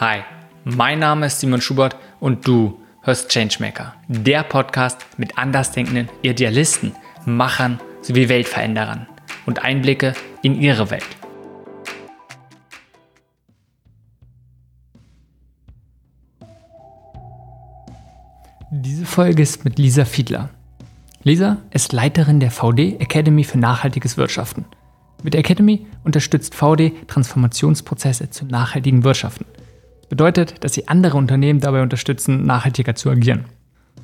Hi, mein Name ist Simon Schubert und du hörst Changemaker, der Podcast mit andersdenkenden Idealisten, Machern sowie Weltveränderern und Einblicke in ihre Welt. Diese Folge ist mit Lisa Fiedler. Lisa ist Leiterin der VD Academy für nachhaltiges Wirtschaften. Mit der Academy unterstützt VD Transformationsprozesse zu nachhaltigen Wirtschaften – Bedeutet, dass sie andere Unternehmen dabei unterstützen, nachhaltiger zu agieren.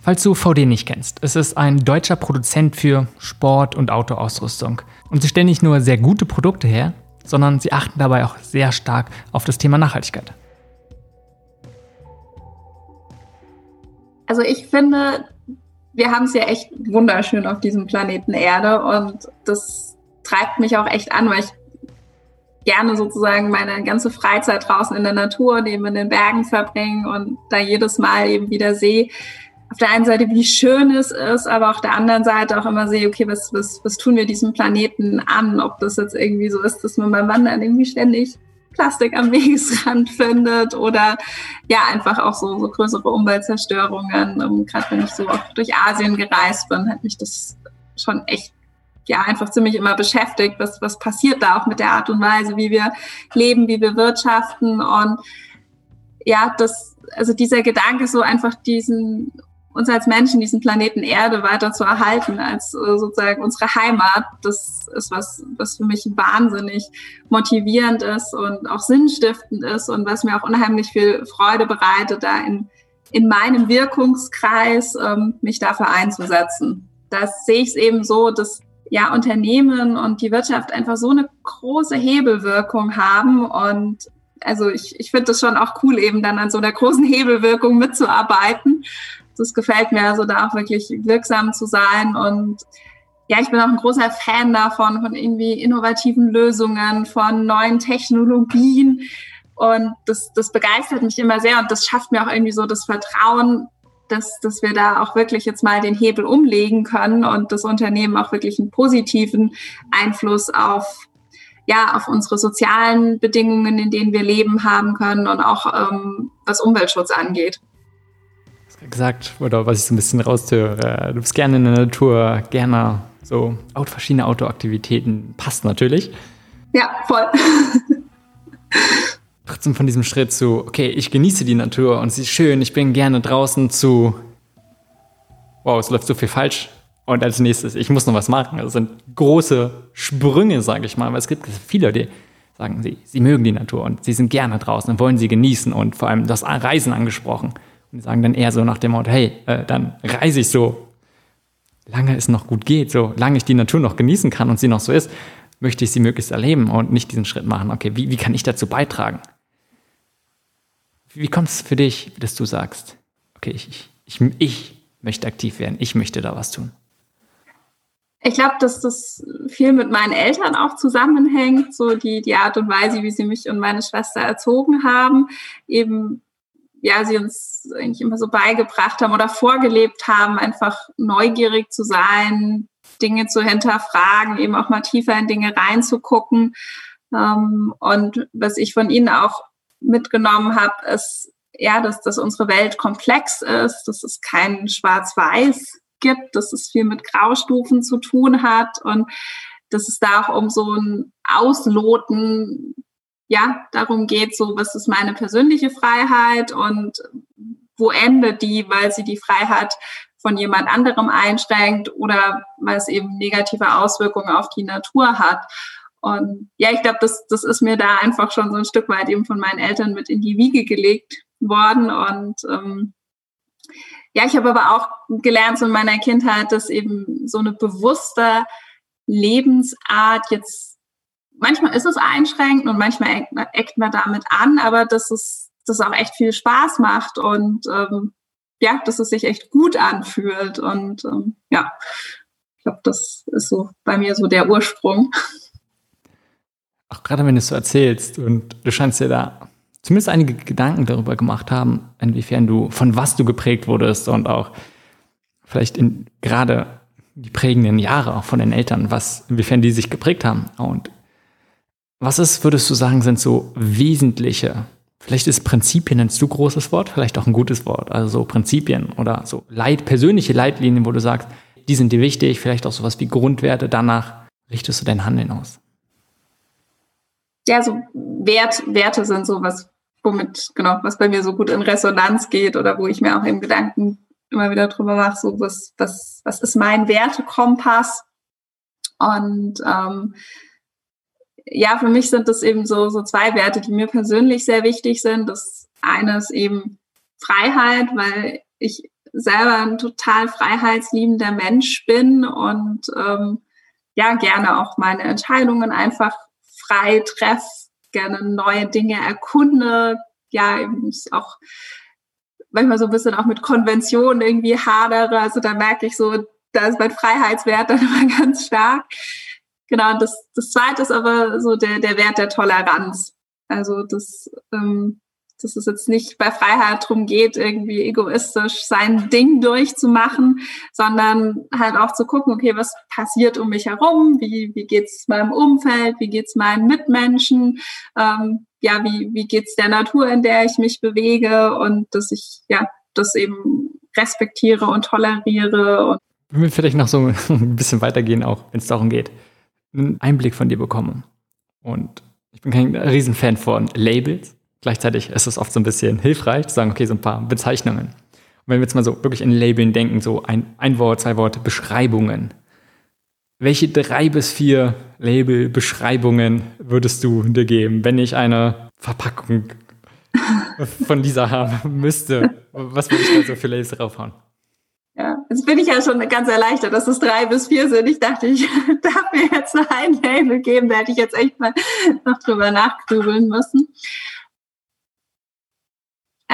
Falls du VD nicht kennst, es ist ein deutscher Produzent für Sport- und Autoausrüstung. Und sie stellen nicht nur sehr gute Produkte her, sondern sie achten dabei auch sehr stark auf das Thema Nachhaltigkeit. Also ich finde, wir haben es ja echt wunderschön auf diesem Planeten Erde und das treibt mich auch echt an, weil ich gerne sozusagen meine ganze Freizeit draußen in der Natur und eben in den Bergen verbringen und da jedes Mal eben wieder sehe, auf der einen Seite, wie schön es ist, aber auf der anderen Seite auch immer sehe, okay, was, was, was tun wir diesem Planeten an? Ob das jetzt irgendwie so ist, dass man beim Wandern irgendwie ständig Plastik am Wegesrand findet oder ja, einfach auch so, so größere Umweltzerstörungen. Um, Gerade wenn ich so auch durch Asien gereist bin, hat mich das schon echt ja einfach ziemlich immer beschäftigt, was, was passiert da auch mit der Art und Weise, wie wir leben, wie wir wirtschaften. Und ja, das, also dieser Gedanke, so einfach diesen uns als Menschen diesen Planeten Erde weiter zu erhalten als äh, sozusagen unsere Heimat, das ist was, was für mich wahnsinnig motivierend ist und auch sinnstiftend ist und was mir auch unheimlich viel Freude bereitet, da in, in meinem Wirkungskreis ähm, mich dafür einzusetzen. Das sehe ich es eben so, dass ja, Unternehmen und die Wirtschaft einfach so eine große Hebelwirkung haben. Und also ich, ich finde es schon auch cool, eben dann an so einer großen Hebelwirkung mitzuarbeiten. Das gefällt mir also da auch wirklich wirksam zu sein. Und ja, ich bin auch ein großer Fan davon, von irgendwie innovativen Lösungen, von neuen Technologien. Und das, das begeistert mich immer sehr und das schafft mir auch irgendwie so das Vertrauen, dass, dass wir da auch wirklich jetzt mal den Hebel umlegen können und das Unternehmen auch wirklich einen positiven Einfluss auf ja, auf unsere sozialen Bedingungen, in denen wir leben, haben können und auch ähm, was Umweltschutz angeht. Gesagt, oder was ich so ein bisschen raushöre, du bist gerne in der Natur, gerne so verschiedene Autoaktivitäten, passt natürlich. Ja, voll. trotzdem von diesem Schritt zu, okay, ich genieße die Natur und sie ist schön, ich bin gerne draußen zu, wow, es läuft so viel falsch. Und als nächstes, ich muss noch was machen. Das sind große Sprünge, sage ich mal, weil es gibt viele, die sagen, sie, sie mögen die Natur und sie sind gerne draußen und wollen sie genießen und vor allem das Reisen angesprochen. Und die sagen dann eher so nach dem Motto, hey, äh, dann reise ich so, lange es noch gut geht, so lange ich die Natur noch genießen kann und sie noch so ist, möchte ich sie möglichst erleben und nicht diesen Schritt machen. Okay, wie, wie kann ich dazu beitragen? Wie kommt es für dich, dass du sagst, okay, ich, ich, ich möchte aktiv werden, ich möchte da was tun? Ich glaube, dass das viel mit meinen Eltern auch zusammenhängt, so die, die Art und Weise, wie sie mich und meine Schwester erzogen haben. Eben, ja, sie uns eigentlich immer so beigebracht haben oder vorgelebt haben, einfach neugierig zu sein, Dinge zu hinterfragen, eben auch mal tiefer in Dinge reinzugucken. Ähm, und was ich von ihnen auch mitgenommen habe, ist, ja, dass, dass unsere Welt komplex ist, dass es kein Schwarz-Weiß gibt, dass es viel mit Graustufen zu tun hat und dass es da auch um so ein Ausloten, ja, darum geht, so, was ist meine persönliche Freiheit und wo endet die, weil sie die Freiheit von jemand anderem einschränkt oder weil es eben negative Auswirkungen auf die Natur hat. Und ja, ich glaube, das, das ist mir da einfach schon so ein Stück weit eben von meinen Eltern mit in die Wiege gelegt worden. Und ähm, ja, ich habe aber auch gelernt so in meiner Kindheit, dass eben so eine bewusste Lebensart jetzt, manchmal ist es einschränkend und manchmal eckt man, damit an, aber dass es das auch echt viel Spaß macht und ähm, ja, dass es sich echt gut anfühlt. Und ähm, ja, ich glaube, das ist so bei mir so der Ursprung auch gerade wenn du es so erzählst und du scheinst dir da zumindest einige Gedanken darüber gemacht haben, inwiefern du, von was du geprägt wurdest und auch vielleicht in gerade die prägenden Jahre auch von den Eltern, was, inwiefern die sich geprägt haben. Und was ist, würdest du sagen, sind so wesentliche Vielleicht ist Prinzipien ein zu großes Wort, vielleicht auch ein gutes Wort. Also so Prinzipien oder so Leit, persönliche Leitlinien, wo du sagst, die sind dir wichtig, vielleicht auch sowas wie Grundwerte, danach richtest du dein Handeln aus. Ja, so Wert, Werte sind so was, womit, genau, was bei mir so gut in Resonanz geht oder wo ich mir auch im Gedanken immer wieder drüber mache, so was, was, was ist mein Wertekompass? Und ähm, ja, für mich sind das eben so, so zwei Werte, die mir persönlich sehr wichtig sind. Das eine ist eben Freiheit, weil ich selber ein total freiheitsliebender Mensch bin und ähm, ja, gerne auch meine Entscheidungen einfach frei treffe, gerne neue Dinge erkunde, ja, eben auch manchmal so ein bisschen auch mit Konventionen irgendwie hadere. Also da merke ich so, da ist mein Freiheitswert dann immer ganz stark. Genau, und das, das zweite ist aber so der, der Wert der Toleranz. Also das, ähm, dass es jetzt nicht bei Freiheit darum geht, irgendwie egoistisch sein Ding durchzumachen, sondern halt auch zu gucken, okay, was passiert um mich herum, wie, wie geht's meinem Umfeld, wie geht's meinen Mitmenschen, ähm, ja, wie, wie geht's der Natur, in der ich mich bewege und dass ich, ja, das eben respektiere und toleriere. Und Wenn wir vielleicht noch so ein bisschen weitergehen, auch wenn es darum geht, einen Einblick von dir bekommen. Und ich bin kein Riesenfan von Labels. Gleichzeitig ist es oft so ein bisschen hilfreich zu sagen, okay, so ein paar Bezeichnungen. Und wenn wir jetzt mal so wirklich in Labeln denken, so ein, ein Wort, zwei Worte, Beschreibungen. Welche drei bis vier Label-Beschreibungen würdest du dir geben, wenn ich eine Verpackung von dieser haben müsste? Was würde ich da so für Labels draufhauen? Ja, jetzt bin ich ja schon ganz erleichtert, dass es drei bis vier sind. Ich dachte, ich darf mir jetzt noch ein Label geben. Da hätte ich jetzt echt mal noch drüber nachgrübeln müssen.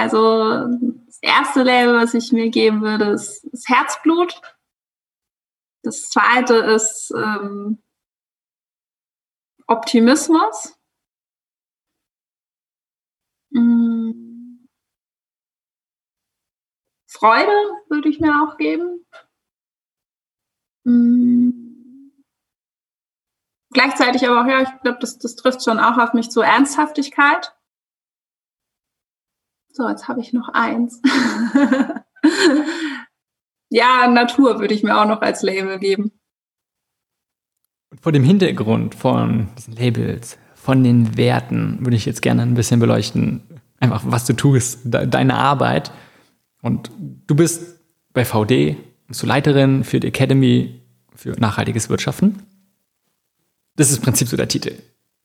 Also das erste Label, was ich mir geben würde, ist, ist Herzblut. Das zweite ist ähm, Optimismus. Mm. Freude würde ich mir auch geben. Mhm. Gleichzeitig aber auch, ja, ich glaube, das, das trifft schon auch auf mich zu Ernsthaftigkeit. So, jetzt habe ich noch eins. ja, Natur würde ich mir auch noch als Label geben. Vor dem Hintergrund von diesen Labels, von den Werten, würde ich jetzt gerne ein bisschen beleuchten, einfach was du tust, de deine Arbeit. Und du bist bei VD, bist du Leiterin für die Academy für nachhaltiges Wirtschaften. Das ist im Prinzip so der Titel.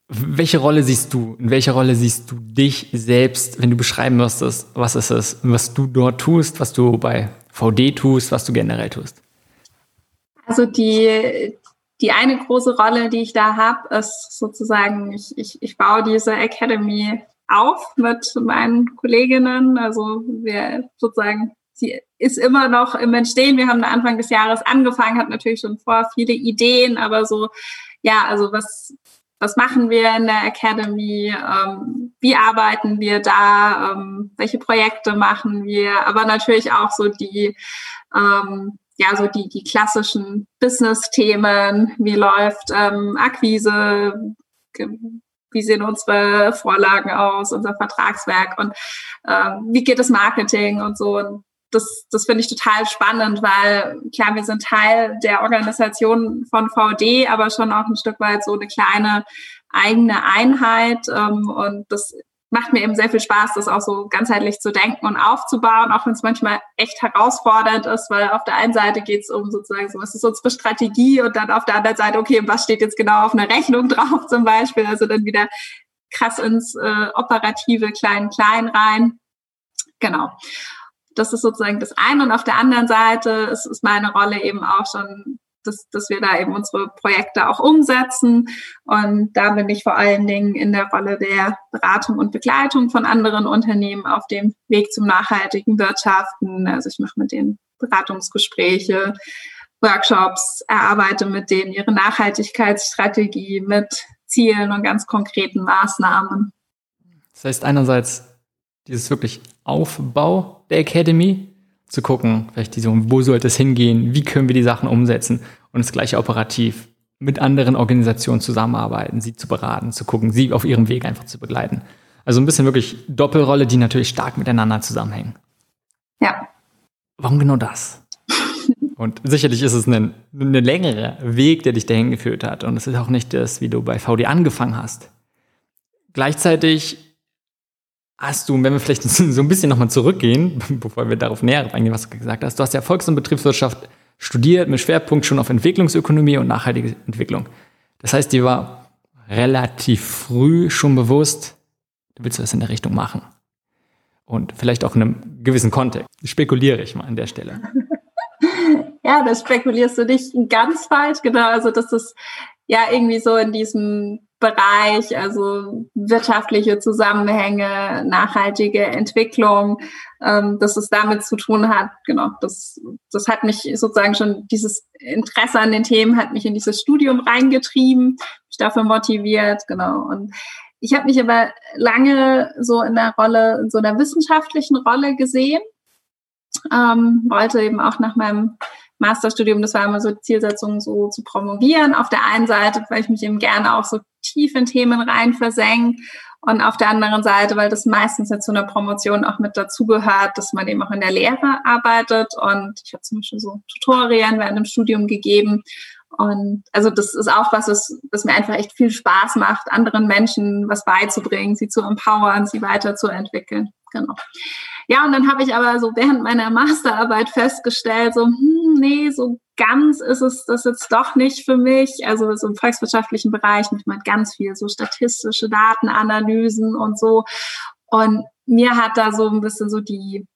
Welche Rolle siehst du? In welcher Rolle siehst du dich selbst, wenn du beschreiben müsstest, was ist es, was du dort tust, was du bei VD tust, was du generell tust? Also die, die eine große Rolle, die ich da habe, ist sozusagen, ich, ich, ich baue diese Academy auf mit meinen Kolleginnen. Also wir sozusagen, sie ist immer noch im Entstehen. Wir haben Anfang des Jahres angefangen, hat natürlich schon vor viele Ideen, aber so, ja, also was, was machen wir in der Academy? Ähm, wie arbeiten wir da? Ähm, welche Projekte machen wir? Aber natürlich auch so die, ähm, ja, so die, die klassischen Business-Themen. Wie läuft ähm, Akquise? wie sehen unsere Vorlagen aus, unser Vertragswerk und äh, wie geht das Marketing und so. Und das, das finde ich total spannend, weil klar, wir sind Teil der Organisation von VD, aber schon auch ein Stück weit so eine kleine eigene Einheit. Ähm, und das macht mir eben sehr viel Spaß, das auch so ganzheitlich zu denken und aufzubauen, auch wenn es manchmal echt herausfordernd ist, weil auf der einen Seite geht es um sozusagen so, was ist unsere Strategie und dann auf der anderen Seite, okay, was steht jetzt genau auf einer Rechnung drauf zum Beispiel, also dann wieder krass ins äh, operative Klein-Klein rein. Genau. Das ist sozusagen das eine. Und auf der anderen Seite ist, ist meine Rolle eben auch schon dass, dass wir da eben unsere Projekte auch umsetzen. Und da bin ich vor allen Dingen in der Rolle der Beratung und Begleitung von anderen Unternehmen auf dem Weg zum nachhaltigen Wirtschaften. Also ich mache mit denen Beratungsgespräche, Workshops, erarbeite mit denen ihre Nachhaltigkeitsstrategie mit Zielen und ganz konkreten Maßnahmen. Das heißt einerseits dieses wirklich Aufbau der Academy, zu gucken, vielleicht diese, wo sollte es hingehen, wie können wir die Sachen umsetzen und das gleiche operativ mit anderen Organisationen zusammenarbeiten, sie zu beraten, zu gucken, sie auf ihrem Weg einfach zu begleiten. Also ein bisschen wirklich Doppelrolle, die natürlich stark miteinander zusammenhängen. Ja. Warum genau das? Und sicherlich ist es ein, ein längerer Weg, der dich dahin geführt hat. Und es ist auch nicht das, wie du bei VD angefangen hast. Gleichzeitig hast du, wenn wir vielleicht so ein bisschen nochmal zurückgehen, bevor wir darauf näher eingehen, was du gesagt hast, du hast ja Volks- und Betriebswirtschaft studiert mit Schwerpunkt schon auf Entwicklungsökonomie und nachhaltige Entwicklung. Das heißt, dir war relativ früh schon bewusst, du willst was in der Richtung machen. Und vielleicht auch in einem gewissen Kontext. Spekuliere ich mal an der Stelle. Ja, das spekulierst du nicht ganz falsch, genau. Also das ist ja irgendwie so in diesem Bereich, also wirtschaftliche Zusammenhänge, nachhaltige Entwicklung, ähm, dass es damit zu tun hat. Genau, das, das hat mich sozusagen schon, dieses Interesse an den Themen hat mich in dieses Studium reingetrieben, mich dafür motiviert, genau. Und ich habe mich aber lange so in der Rolle, in so einer wissenschaftlichen Rolle gesehen, ähm, wollte eben auch nach meinem Masterstudium, das war immer so die Zielsetzung, so zu promovieren. Auf der einen Seite, weil ich mich eben gerne auch so tief in Themen rein versenke und auf der anderen Seite, weil das meistens jetzt zu einer Promotion auch mit dazugehört, dass man eben auch in der Lehre arbeitet und ich habe zum Beispiel so Tutorien während dem Studium gegeben und also das ist auch was, was, was mir einfach echt viel Spaß macht, anderen Menschen was beizubringen, sie zu empowern, sie weiterzuentwickeln. Genau. Ja, und dann habe ich aber so während meiner Masterarbeit festgestellt, so, hm, nee, so ganz ist es das jetzt doch nicht für mich. Also so im volkswirtschaftlichen Bereich mit, mit ganz viel so statistische Datenanalysen und so. Und mir hat da so ein bisschen so die,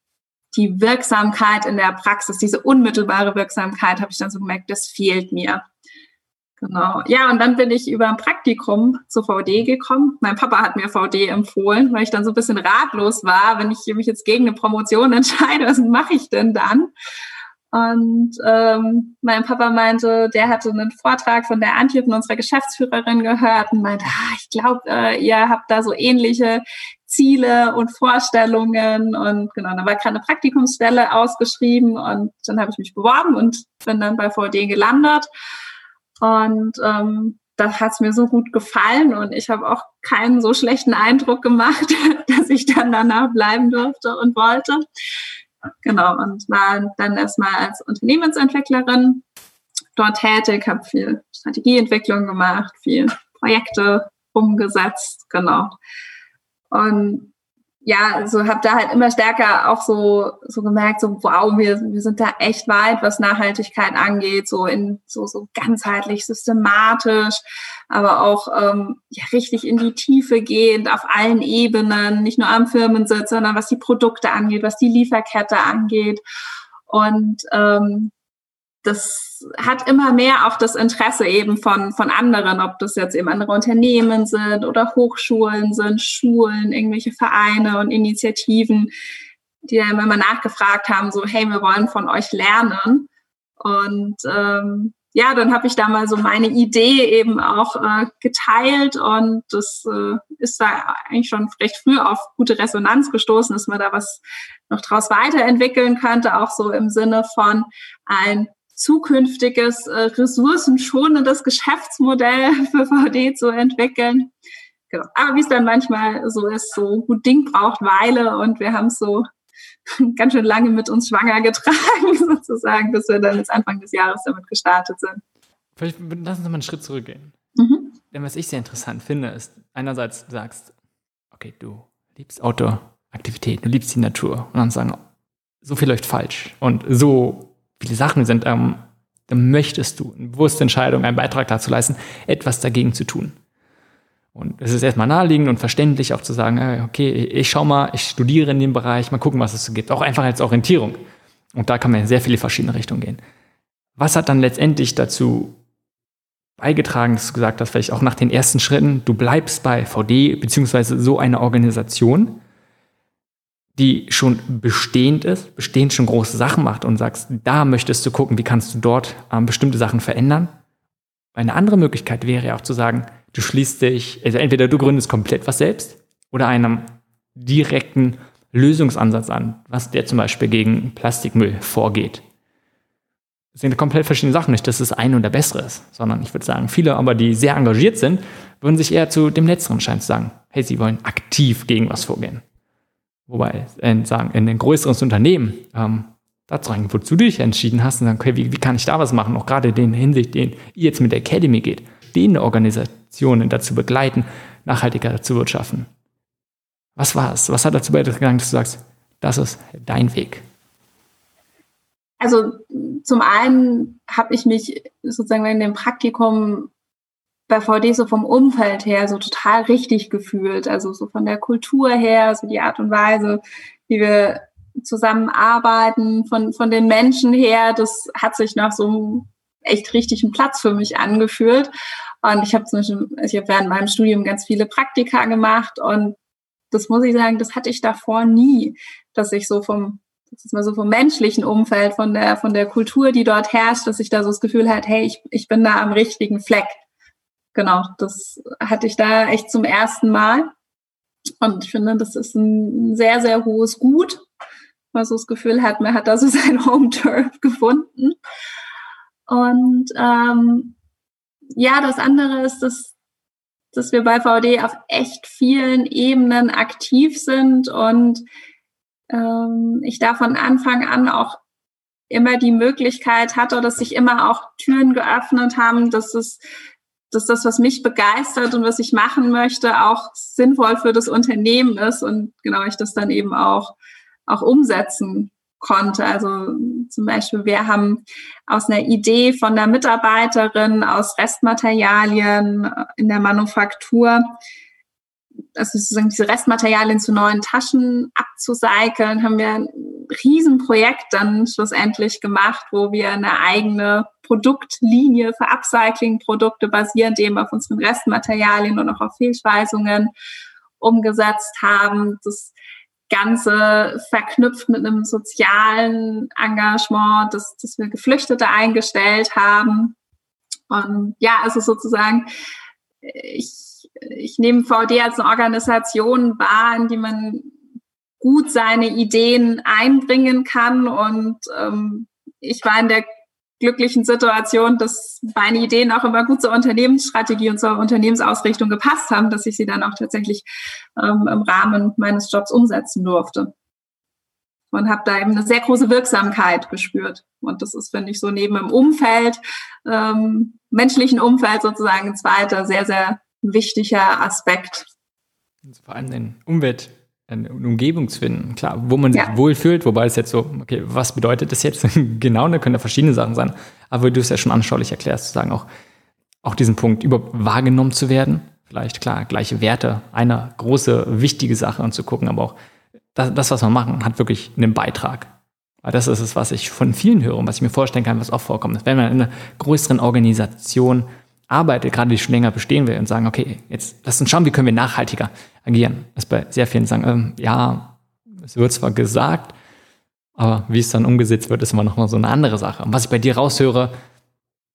die Wirksamkeit in der Praxis, diese unmittelbare Wirksamkeit, habe ich dann so gemerkt, das fehlt mir. Genau. Ja, und dann bin ich über ein Praktikum zur VD gekommen. Mein Papa hat mir VD empfohlen, weil ich dann so ein bisschen ratlos war, wenn ich mich jetzt gegen eine Promotion entscheide, was mache ich denn dann? Und ähm, mein Papa meinte, der hatte einen Vortrag von der Antje, von unserer Geschäftsführerin, gehört und meinte, ah, ich glaube, äh, ihr habt da so ähnliche Ziele und Vorstellungen. Und genau, da war gerade eine Praktikumsstelle ausgeschrieben und dann habe ich mich beworben und bin dann bei VD gelandet. Und ähm, das hat mir so gut gefallen und ich habe auch keinen so schlechten Eindruck gemacht, dass ich dann danach bleiben durfte und wollte. Genau, und war dann erstmal als Unternehmensentwicklerin dort tätig, habe viel Strategieentwicklung gemacht, viel Projekte umgesetzt, genau. Und ja, also habe da halt immer stärker auch so so gemerkt, so wow, wir, wir sind da echt weit, was Nachhaltigkeit angeht, so in so so ganzheitlich, systematisch, aber auch ähm, ja richtig in die Tiefe gehend auf allen Ebenen, nicht nur am Firmensitz, sondern was die Produkte angeht, was die Lieferkette angeht. Und ähm, das hat immer mehr auch das Interesse eben von, von anderen, ob das jetzt eben andere Unternehmen sind oder Hochschulen sind, Schulen, irgendwelche Vereine und Initiativen, die dann immer nachgefragt haben, so, hey, wir wollen von euch lernen. Und ähm, ja, dann habe ich da mal so meine Idee eben auch äh, geteilt und das äh, ist da eigentlich schon recht früh auf gute Resonanz gestoßen, dass man da was noch draus weiterentwickeln könnte, auch so im Sinne von ein zukünftiges äh, ressourcenschonendes Geschäftsmodell für VD zu entwickeln. Genau. Aber wie es dann manchmal so ist, so gut Ding braucht Weile und wir haben es so ganz schön lange mit uns schwanger getragen, sozusagen, bis wir dann jetzt Anfang des Jahres damit gestartet sind. Vielleicht lassen Sie mal einen Schritt zurückgehen. Mhm. Denn was ich sehr interessant finde, ist, einerseits du sagst, okay, du liebst Outdoor-Aktivität, du liebst die Natur und dann sagen, so viel läuft falsch und so viele Sachen sind, ähm, dann möchtest du eine bewusste Entscheidung, einen Beitrag dazu leisten, etwas dagegen zu tun. Und es ist erstmal naheliegend und verständlich auch zu sagen, okay, ich schau mal, ich studiere in dem Bereich, mal gucken, was es so gibt. Auch einfach als Orientierung. Und da kann man in sehr viele verschiedene Richtungen gehen. Was hat dann letztendlich dazu beigetragen, dass du gesagt hast, vielleicht auch nach den ersten Schritten, du bleibst bei VD beziehungsweise so einer Organisation, die schon bestehend ist, bestehend schon große Sachen macht und sagst, da möchtest du gucken, wie kannst du dort ähm, bestimmte Sachen verändern. Eine andere Möglichkeit wäre ja auch zu sagen, du schließt dich, also entweder du gründest komplett was selbst oder einem direkten Lösungsansatz an, was der zum Beispiel gegen Plastikmüll vorgeht. sind komplett verschiedene Sachen. Nicht, dass das eine und der bessere ist, sondern ich würde sagen, viele aber, die sehr engagiert sind, würden sich eher zu dem letzteren scheinen zu sagen, hey, sie wollen aktiv gegen was vorgehen. Wobei, in, sagen, in ein größeres Unternehmen, ähm, dazu rein, wozu du dich entschieden hast und sagen, okay, wie, wie kann ich da was machen? Auch gerade in der Hinsicht, den ihr jetzt mit der Academy geht, stehende Organisationen dazu begleiten, nachhaltiger zu wirtschaften. Was war es? Was hat dazu beigetragen, dass du sagst, das ist dein Weg? Also zum einen habe ich mich sozusagen in dem Praktikum bei VD so vom Umfeld her so total richtig gefühlt. Also so von der Kultur her, so die Art und Weise, wie wir zusammenarbeiten, von, von den Menschen her, das hat sich nach so einem echt richtigen Platz für mich angefühlt. Und ich habe zum Beispiel, ich habe während meinem Studium ganz viele Praktika gemacht und das muss ich sagen, das hatte ich davor nie, dass ich so vom, das ist mal so vom menschlichen Umfeld, von der, von der Kultur, die dort herrscht, dass ich da so das Gefühl hatte, hey, ich, ich bin da am richtigen Fleck genau, das hatte ich da echt zum ersten Mal. Und ich finde, das ist ein sehr, sehr hohes Gut, weil so das Gefühl hat, man hat da so sein Home-Turf gefunden. Und ähm, ja, das andere ist, dass, dass wir bei VD auf echt vielen Ebenen aktiv sind und ähm, ich da von Anfang an auch immer die Möglichkeit hatte, dass sich immer auch Türen geöffnet haben, dass es dass das, was mich begeistert und was ich machen möchte, auch sinnvoll für das Unternehmen ist und genau ich das dann eben auch, auch umsetzen konnte. Also zum Beispiel, wir haben aus einer Idee von der Mitarbeiterin aus Restmaterialien in der Manufaktur also sozusagen diese Restmaterialien zu neuen Taschen abzucyceln, haben wir ein Riesenprojekt dann schlussendlich gemacht, wo wir eine eigene Produktlinie für Upcycling-Produkte basierend eben auf unseren Restmaterialien und auch auf Fehlschweißungen umgesetzt haben. Das Ganze verknüpft mit einem sozialen Engagement, das, das wir Geflüchtete eingestellt haben. Und ja, also sozusagen, ich ich nehme VD als eine Organisation wahr, in die man gut seine Ideen einbringen kann. Und ähm, ich war in der glücklichen Situation, dass meine Ideen auch immer gut zur Unternehmensstrategie und zur Unternehmensausrichtung gepasst haben, dass ich sie dann auch tatsächlich ähm, im Rahmen meines Jobs umsetzen durfte. Und habe da eben eine sehr große Wirksamkeit gespürt. Und das ist, finde ich, so neben dem Umfeld, ähm, menschlichen Umfeld sozusagen ein zweiter sehr, sehr wichtiger Aspekt. Vor allem eine Umwelt, eine Umgebung zu finden, klar, wo man sich wohlfühlt, wobei es jetzt so, okay, was bedeutet das jetzt genau, da können ja verschiedene Sachen sein, aber du es ja schon anschaulich erklärst, zu sagen, auch, auch diesen Punkt, über wahrgenommen zu werden, vielleicht, klar, gleiche Werte, eine große, wichtige Sache und zu gucken, aber auch das, das was wir machen, hat wirklich einen Beitrag. Weil das ist es, was ich von vielen höre und was ich mir vorstellen kann, was oft vorkommt. Wenn man in einer größeren Organisation arbeitet, gerade die schon länger bestehen will und sagen, okay, jetzt lass uns schauen, wie können wir nachhaltiger agieren. Das bei sehr vielen sagen, ähm, ja, es wird zwar gesagt, aber wie es dann umgesetzt wird, ist immer noch mal so eine andere Sache. Und was ich bei dir raushöre,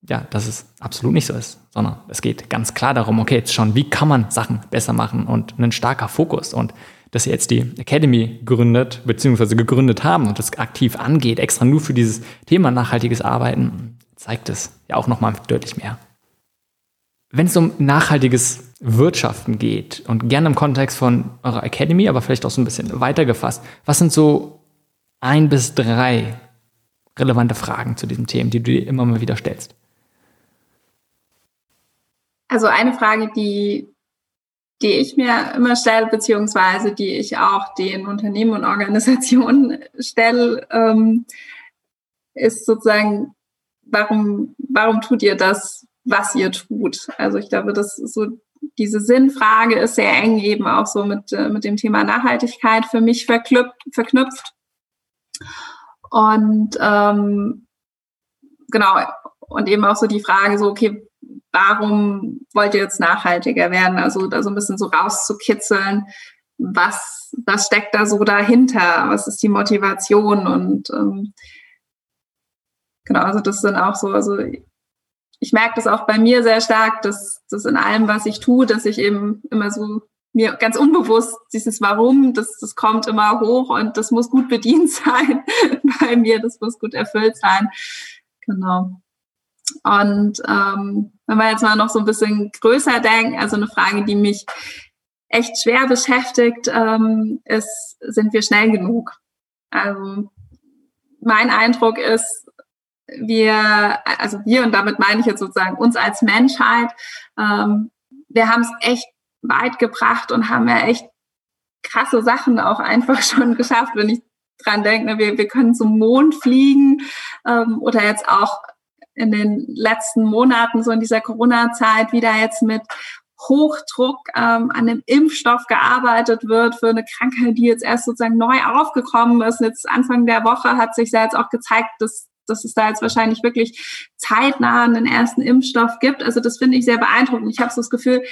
ja, dass es absolut nicht so ist, sondern es geht ganz klar darum, okay, jetzt schauen, wie kann man Sachen besser machen und ein starker Fokus und dass ihr jetzt die Academy gründet, beziehungsweise gegründet haben und das aktiv angeht, extra nur für dieses Thema nachhaltiges Arbeiten, zeigt es ja auch nochmal deutlich mehr. Wenn es um nachhaltiges Wirtschaften geht und gerne im Kontext von eurer Academy, aber vielleicht auch so ein bisschen weiter gefasst, was sind so ein bis drei relevante Fragen zu diesem Thema, die du dir immer mal wieder stellst? Also eine Frage, die, die ich mir immer stelle, beziehungsweise die ich auch den Unternehmen und Organisationen stelle, ähm, ist sozusagen, warum, warum tut ihr das, was ihr tut. Also ich glaube, das so diese Sinnfrage ist sehr eng eben auch so mit, äh, mit dem Thema Nachhaltigkeit für mich verknüpft. Und ähm, genau, und eben auch so die Frage, so, okay, warum wollt ihr jetzt nachhaltiger werden? Also da so ein bisschen so rauszukitzeln, was, was steckt da so dahinter? Was ist die Motivation? Und ähm, genau, also das sind auch so, also ich merke das auch bei mir sehr stark, dass das in allem, was ich tue, dass ich eben immer so mir ganz unbewusst dieses Warum, das, das kommt immer hoch und das muss gut bedient sein bei mir, das muss gut erfüllt sein. Genau. Und ähm, wenn wir jetzt mal noch so ein bisschen größer denken, also eine Frage, die mich echt schwer beschäftigt, ähm, ist, sind wir schnell genug? Also mein Eindruck ist, wir, also wir, und damit meine ich jetzt sozusagen uns als Menschheit, ähm, wir haben es echt weit gebracht und haben ja echt krasse Sachen auch einfach schon geschafft, wenn ich dran denke, ne, wir, wir können zum Mond fliegen ähm, oder jetzt auch in den letzten Monaten, so in dieser Corona-Zeit, wieder jetzt mit Hochdruck ähm, an dem Impfstoff gearbeitet wird für eine Krankheit, die jetzt erst sozusagen neu aufgekommen ist. Jetzt Anfang der Woche hat sich ja jetzt auch gezeigt, dass dass es da jetzt wahrscheinlich wirklich zeitnah einen ersten Impfstoff gibt. Also das finde ich sehr beeindruckend. Ich habe so das Gefühl,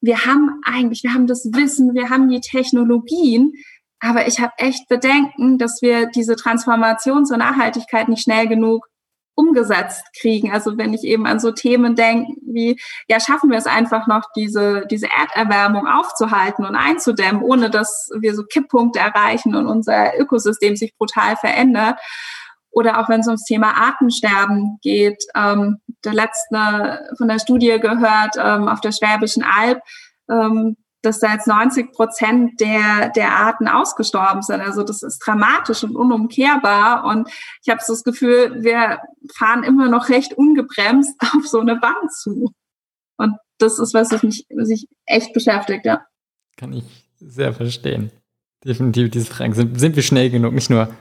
wir haben eigentlich, wir haben das Wissen, wir haben die Technologien, aber ich habe echt Bedenken, dass wir diese Transformation zur Nachhaltigkeit nicht schnell genug umgesetzt kriegen. Also wenn ich eben an so Themen denke, wie, ja, schaffen wir es einfach noch, diese, diese Erderwärmung aufzuhalten und einzudämmen, ohne dass wir so Kipppunkte erreichen und unser Ökosystem sich brutal verändert. Oder auch wenn es ums Thema Artensterben geht, ähm, der letzte von der Studie gehört ähm, auf der Schwäbischen Alb, ähm, dass da jetzt 90 Prozent der, der Arten ausgestorben sind. Also das ist dramatisch und unumkehrbar. Und ich habe so das Gefühl, wir fahren immer noch recht ungebremst auf so eine Wand zu. Und das ist was, was mich, was mich echt beschäftigt, ja. Kann ich sehr verstehen. Definitiv diese Fragen. Sind, sind wir schnell genug? Nicht nur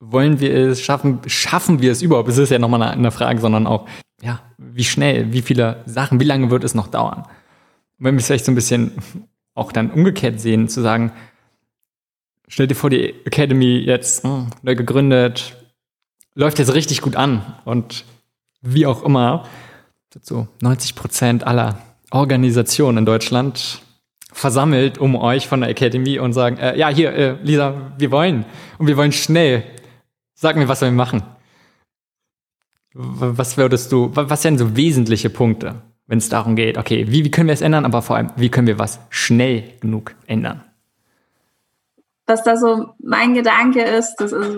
wollen wir es schaffen, schaffen wir es überhaupt? Es ist ja nochmal eine Frage, sondern auch, ja, wie schnell, wie viele Sachen, wie lange wird es noch dauern? wenn wir es vielleicht so ein bisschen auch dann umgekehrt sehen, zu sagen, stell dir vor, die Academy jetzt hm, neu gegründet, läuft jetzt richtig gut an und wie auch immer, so 90 Prozent aller Organisationen in Deutschland versammelt um euch von der Academy und sagen, äh, ja, hier, äh, Lisa, wir wollen und wir wollen schnell. Sag mir, was wir machen. Was würdest du, was sind so wesentliche Punkte? wenn es darum geht, okay, wie, wie können wir es ändern, aber vor allem, wie können wir was schnell genug ändern? Was da so mein Gedanke ist, das ist,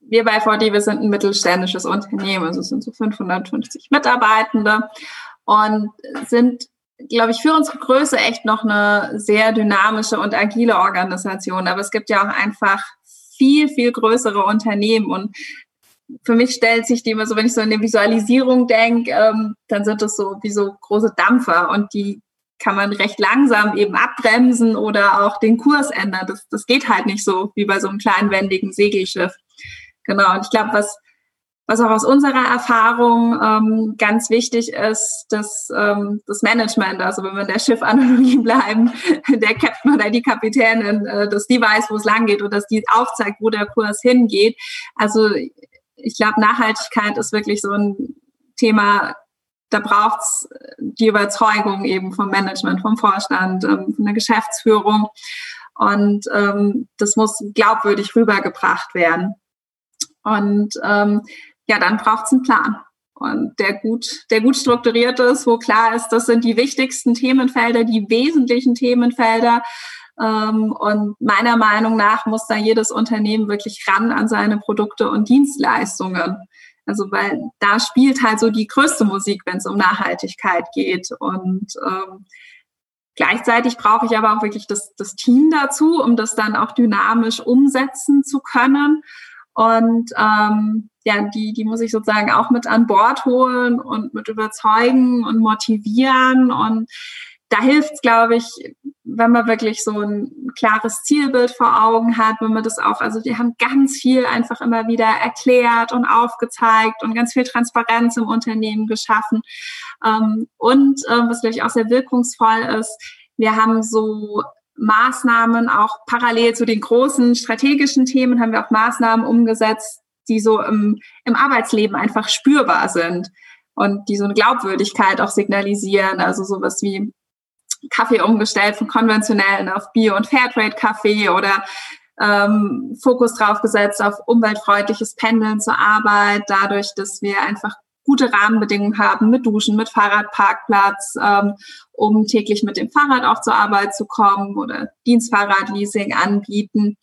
wir bei VD, wir sind ein mittelständisches Unternehmen, also es sind so 550 Mitarbeitende und sind, glaube ich, für unsere Größe echt noch eine sehr dynamische und agile Organisation. Aber es gibt ja auch einfach viel, viel größere Unternehmen und für mich stellt sich die immer so, wenn ich so in der Visualisierung denke, ähm, dann sind das so wie so große Dampfer und die kann man recht langsam eben abbremsen oder auch den Kurs ändern. Das, das geht halt nicht so wie bei so einem kleinen wendigen Segelschiff. Genau. Und ich glaube, was, was auch aus unserer Erfahrung ähm, ganz wichtig ist, dass ähm, das Management, also wenn wir in der Schiffanalogie bleiben, der Captain oder die Kapitänin, äh, dass die weiß, wo es lang geht und dass die aufzeigt, wo der Kurs hingeht. Also ich glaube, Nachhaltigkeit ist wirklich so ein Thema, da braucht es die Überzeugung eben vom Management, vom Vorstand, ähm, von der Geschäftsführung. Und ähm, das muss glaubwürdig rübergebracht werden. Und ähm, ja, dann braucht es einen Plan. Und der gut, der gut strukturiert ist, wo klar ist, das sind die wichtigsten Themenfelder, die wesentlichen Themenfelder, ähm, und meiner Meinung nach muss da jedes Unternehmen wirklich ran an seine Produkte und Dienstleistungen. Also weil da spielt halt so die größte Musik, wenn es um Nachhaltigkeit geht. Und ähm, gleichzeitig brauche ich aber auch wirklich das, das Team dazu, um das dann auch dynamisch umsetzen zu können. Und ähm, ja, die, die muss ich sozusagen auch mit an Bord holen und mit überzeugen und motivieren. Und da hilft es, glaube ich, wenn man wirklich so ein klares Zielbild vor Augen hat, wenn man das auch, also wir haben ganz viel einfach immer wieder erklärt und aufgezeigt und ganz viel Transparenz im Unternehmen geschaffen. Ähm, und ähm, was, glaube ich, auch sehr wirkungsvoll ist, wir haben so Maßnahmen auch parallel zu den großen strategischen Themen, haben wir auch Maßnahmen umgesetzt, die so im, im Arbeitsleben einfach spürbar sind und die so eine Glaubwürdigkeit auch signalisieren. Also sowas wie Kaffee umgestellt von konventionellen auf Bio- und Fairtrade-Kaffee oder ähm, Fokus drauf gesetzt auf umweltfreundliches Pendeln zur Arbeit, dadurch, dass wir einfach gute Rahmenbedingungen haben mit Duschen, mit Fahrradparkplatz, ähm, um täglich mit dem Fahrrad auch zur Arbeit zu kommen oder Dienstfahrradleasing anbieten,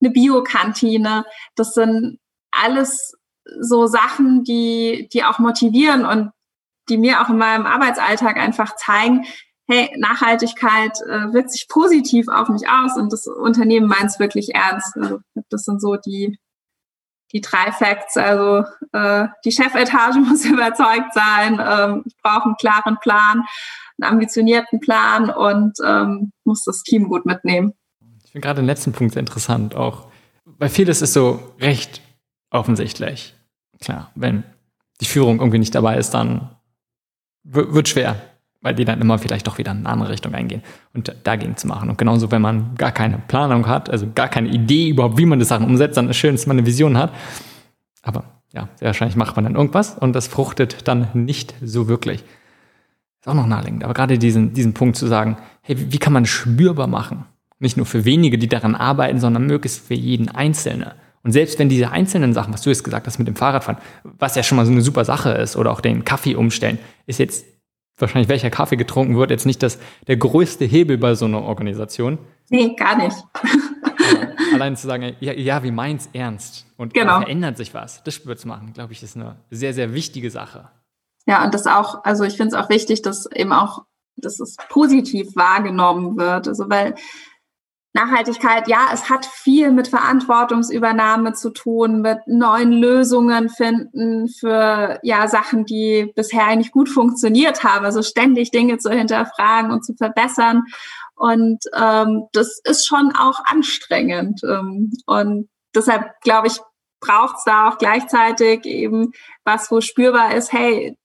eine Biokantine. Das sind alles so Sachen, die, die auch motivieren und die mir auch in meinem Arbeitsalltag einfach zeigen, hey, Nachhaltigkeit äh, wirkt sich positiv auf mich aus und das Unternehmen meint es wirklich ernst. Also das sind so die, die drei Facts. Also äh, die Chefetage muss überzeugt sein, ähm, ich brauche einen klaren Plan, einen ambitionierten Plan und ähm, muss das Team gut mitnehmen. Ich finde gerade den letzten Punkt sehr interessant, auch weil vieles ist so recht offensichtlich. Klar, wenn die Führung irgendwie nicht dabei ist, dann wird schwer, weil die dann immer vielleicht doch wieder in eine andere Richtung eingehen und dagegen zu machen. Und genauso, wenn man gar keine Planung hat, also gar keine Idee überhaupt, wie man das Sachen umsetzt, dann ist schön, dass man eine Vision hat. Aber ja, sehr wahrscheinlich macht man dann irgendwas und das fruchtet dann nicht so wirklich. Ist auch noch naheliegend. Aber gerade diesen, diesen Punkt zu sagen, hey, wie kann man spürbar machen? Nicht nur für wenige, die daran arbeiten, sondern möglichst für jeden Einzelnen. Und selbst wenn diese einzelnen Sachen, was du jetzt gesagt hast mit dem Fahrradfahren, was ja schon mal so eine super Sache ist, oder auch den Kaffee umstellen, ist jetzt wahrscheinlich welcher Kaffee getrunken wird, jetzt nicht das, der größte Hebel bei so einer Organisation. Nee, gar nicht. Allein zu sagen, ja, ja wir meinen es ernst und genau. verändert sich was, das zu machen, glaube ich, ist eine sehr, sehr wichtige Sache. Ja, und das auch, also ich finde es auch wichtig, dass eben auch, dass es positiv wahrgenommen wird. Also weil Nachhaltigkeit, ja, es hat viel mit Verantwortungsübernahme zu tun, mit neuen Lösungen finden für ja Sachen, die bisher nicht gut funktioniert haben. Also ständig Dinge zu hinterfragen und zu verbessern. Und ähm, das ist schon auch anstrengend. Ähm, und deshalb glaube ich, braucht es da auch gleichzeitig eben was, wo spürbar ist, hey,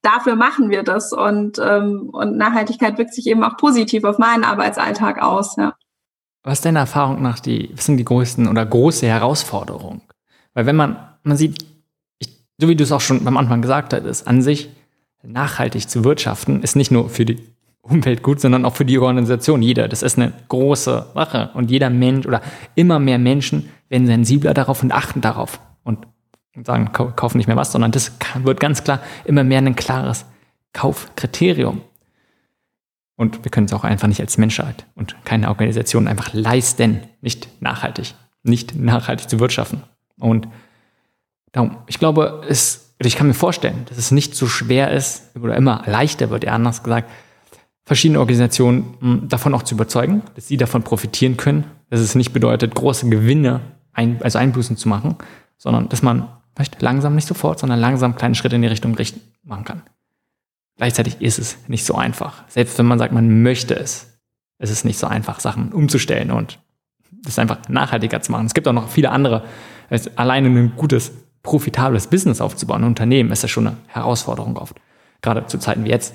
dafür machen wir das. Und, ähm, und Nachhaltigkeit wirkt sich eben auch positiv auf meinen Arbeitsalltag aus. Ja. Was ist deiner Erfahrung nach die, was sind die größten oder große Herausforderungen? Weil wenn man, man sieht, ich, so wie du es auch schon am Anfang gesagt hattest, an sich nachhaltig zu wirtschaften, ist nicht nur für die Umwelt gut, sondern auch für die Organisation. Jeder, das ist eine große Sache. Und jeder Mensch oder immer mehr Menschen werden sensibler darauf und achten darauf und sagen, kaufen nicht mehr was, sondern das wird ganz klar immer mehr ein klares Kaufkriterium. Und wir können es auch einfach nicht als Menschheit und keine Organisation einfach leisten, nicht nachhaltig, nicht nachhaltig zu wirtschaften. Und darum, ich glaube, es, ich kann mir vorstellen, dass es nicht so schwer ist oder immer leichter wird, eher anders gesagt, verschiedene Organisationen hm, davon auch zu überzeugen, dass sie davon profitieren können, dass es nicht bedeutet, große Gewinne, ein, also Einbußen zu machen, sondern dass man vielleicht langsam, nicht sofort, sondern langsam kleine Schritte in die Richtung richten, machen kann. Gleichzeitig ist es nicht so einfach. Selbst wenn man sagt, man möchte es, ist es nicht so einfach, Sachen umzustellen und das einfach nachhaltiger zu machen. Es gibt auch noch viele andere. Alleine ein gutes, profitables Business aufzubauen, ein Unternehmen, ist ja schon eine Herausforderung oft. Gerade zu Zeiten wie jetzt.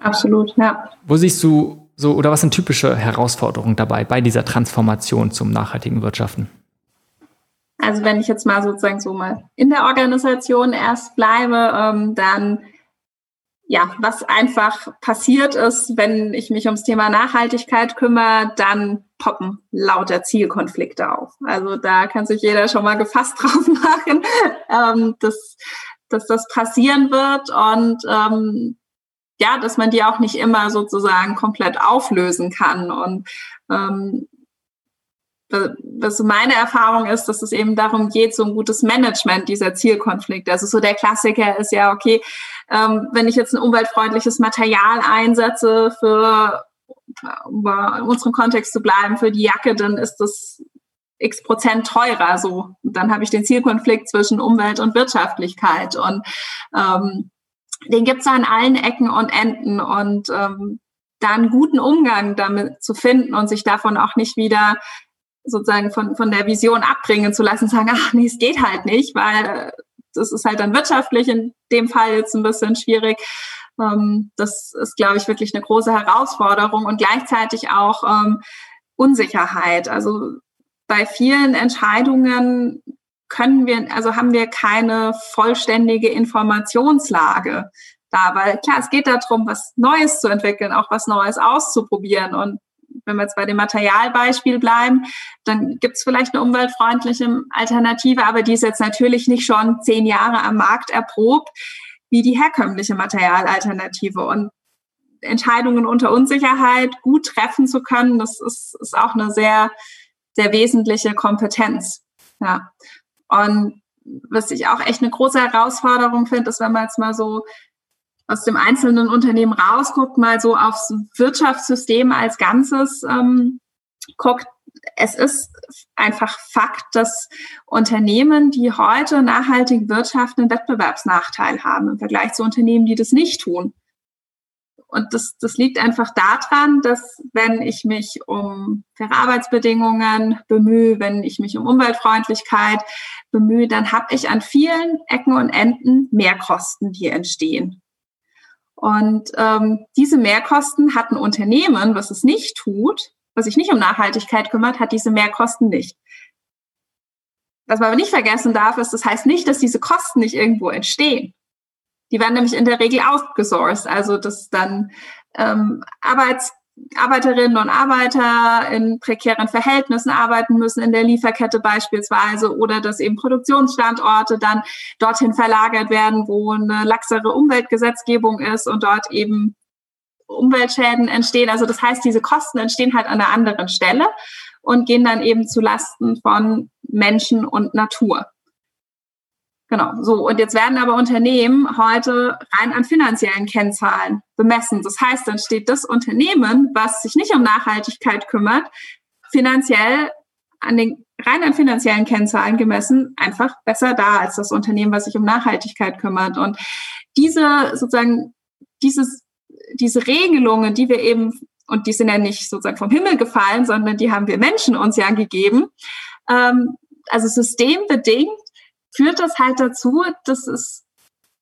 Absolut, ja. Wo siehst du so, oder was sind typische Herausforderungen dabei bei dieser Transformation zum nachhaltigen Wirtschaften? Also wenn ich jetzt mal sozusagen so mal in der Organisation erst bleibe, ähm, dann ja, was einfach passiert ist, wenn ich mich ums Thema Nachhaltigkeit kümmere, dann poppen lauter Zielkonflikte auf. Also da kann sich jeder schon mal gefasst drauf machen, ähm, dass, dass das passieren wird und ähm, ja, dass man die auch nicht immer sozusagen komplett auflösen kann. Und ähm, was meine Erfahrung ist, dass es eben darum geht, so ein gutes Management dieser Zielkonflikte. Also so der Klassiker ist ja, okay, ähm, wenn ich jetzt ein umweltfreundliches Material einsetze für, um bei unserem Kontext zu bleiben, für die Jacke, dann ist das x Prozent teurer. So, dann habe ich den Zielkonflikt zwischen Umwelt und Wirtschaftlichkeit und ähm, den gibt es an allen Ecken und Enden und ähm, da einen guten Umgang damit zu finden und sich davon auch nicht wieder sozusagen von, von der Vision abbringen zu lassen, sagen, ach nee, es geht halt nicht, weil das ist halt dann wirtschaftlich in dem Fall jetzt ein bisschen schwierig. Ähm, das ist, glaube ich, wirklich eine große Herausforderung und gleichzeitig auch ähm, Unsicherheit. Also bei vielen Entscheidungen können wir, also haben wir keine vollständige Informationslage da, weil klar, es geht darum, was Neues zu entwickeln, auch was Neues auszuprobieren und wenn wir jetzt bei dem Materialbeispiel bleiben, dann gibt es vielleicht eine umweltfreundliche Alternative, aber die ist jetzt natürlich nicht schon zehn Jahre am Markt erprobt wie die herkömmliche Materialalternative. Und Entscheidungen unter Unsicherheit gut treffen zu können, das ist, ist auch eine sehr, sehr wesentliche Kompetenz. Ja. Und was ich auch echt eine große Herausforderung finde, ist, wenn man jetzt mal so aus dem einzelnen Unternehmen rausguckt, mal so aufs Wirtschaftssystem als Ganzes ähm, guckt, es ist einfach Fakt, dass Unternehmen, die heute nachhaltig wirtschaften, einen Wettbewerbsnachteil haben im Vergleich zu Unternehmen, die das nicht tun. Und das, das liegt einfach daran, dass wenn ich mich um faire Arbeitsbedingungen bemühe, wenn ich mich um Umweltfreundlichkeit bemühe, dann habe ich an vielen Ecken und Enden Mehrkosten, die entstehen. Und ähm, diese Mehrkosten hat ein Unternehmen, was es nicht tut, was sich nicht um Nachhaltigkeit kümmert, hat diese Mehrkosten nicht. Was man aber nicht vergessen darf, ist, das heißt nicht, dass diese Kosten nicht irgendwo entstehen. Die werden nämlich in der Regel outgesourced, also dass dann ähm, Arbeits Arbeiterinnen und Arbeiter in prekären Verhältnissen arbeiten müssen in der Lieferkette beispielsweise oder dass eben Produktionsstandorte dann dorthin verlagert werden, wo eine laxere Umweltgesetzgebung ist und dort eben Umweltschäden entstehen. Also das heißt, diese Kosten entstehen halt an einer anderen Stelle und gehen dann eben zu Lasten von Menschen und Natur. Genau, so. Und jetzt werden aber Unternehmen heute rein an finanziellen Kennzahlen bemessen. Das heißt, dann steht das Unternehmen, was sich nicht um Nachhaltigkeit kümmert, finanziell an den rein an finanziellen Kennzahlen gemessen einfach besser da als das Unternehmen, was sich um Nachhaltigkeit kümmert. Und diese sozusagen dieses diese Regelungen, die wir eben, und die sind ja nicht sozusagen vom Himmel gefallen, sondern die haben wir Menschen uns ja gegeben, ähm, also systembedingt führt das halt dazu, dass es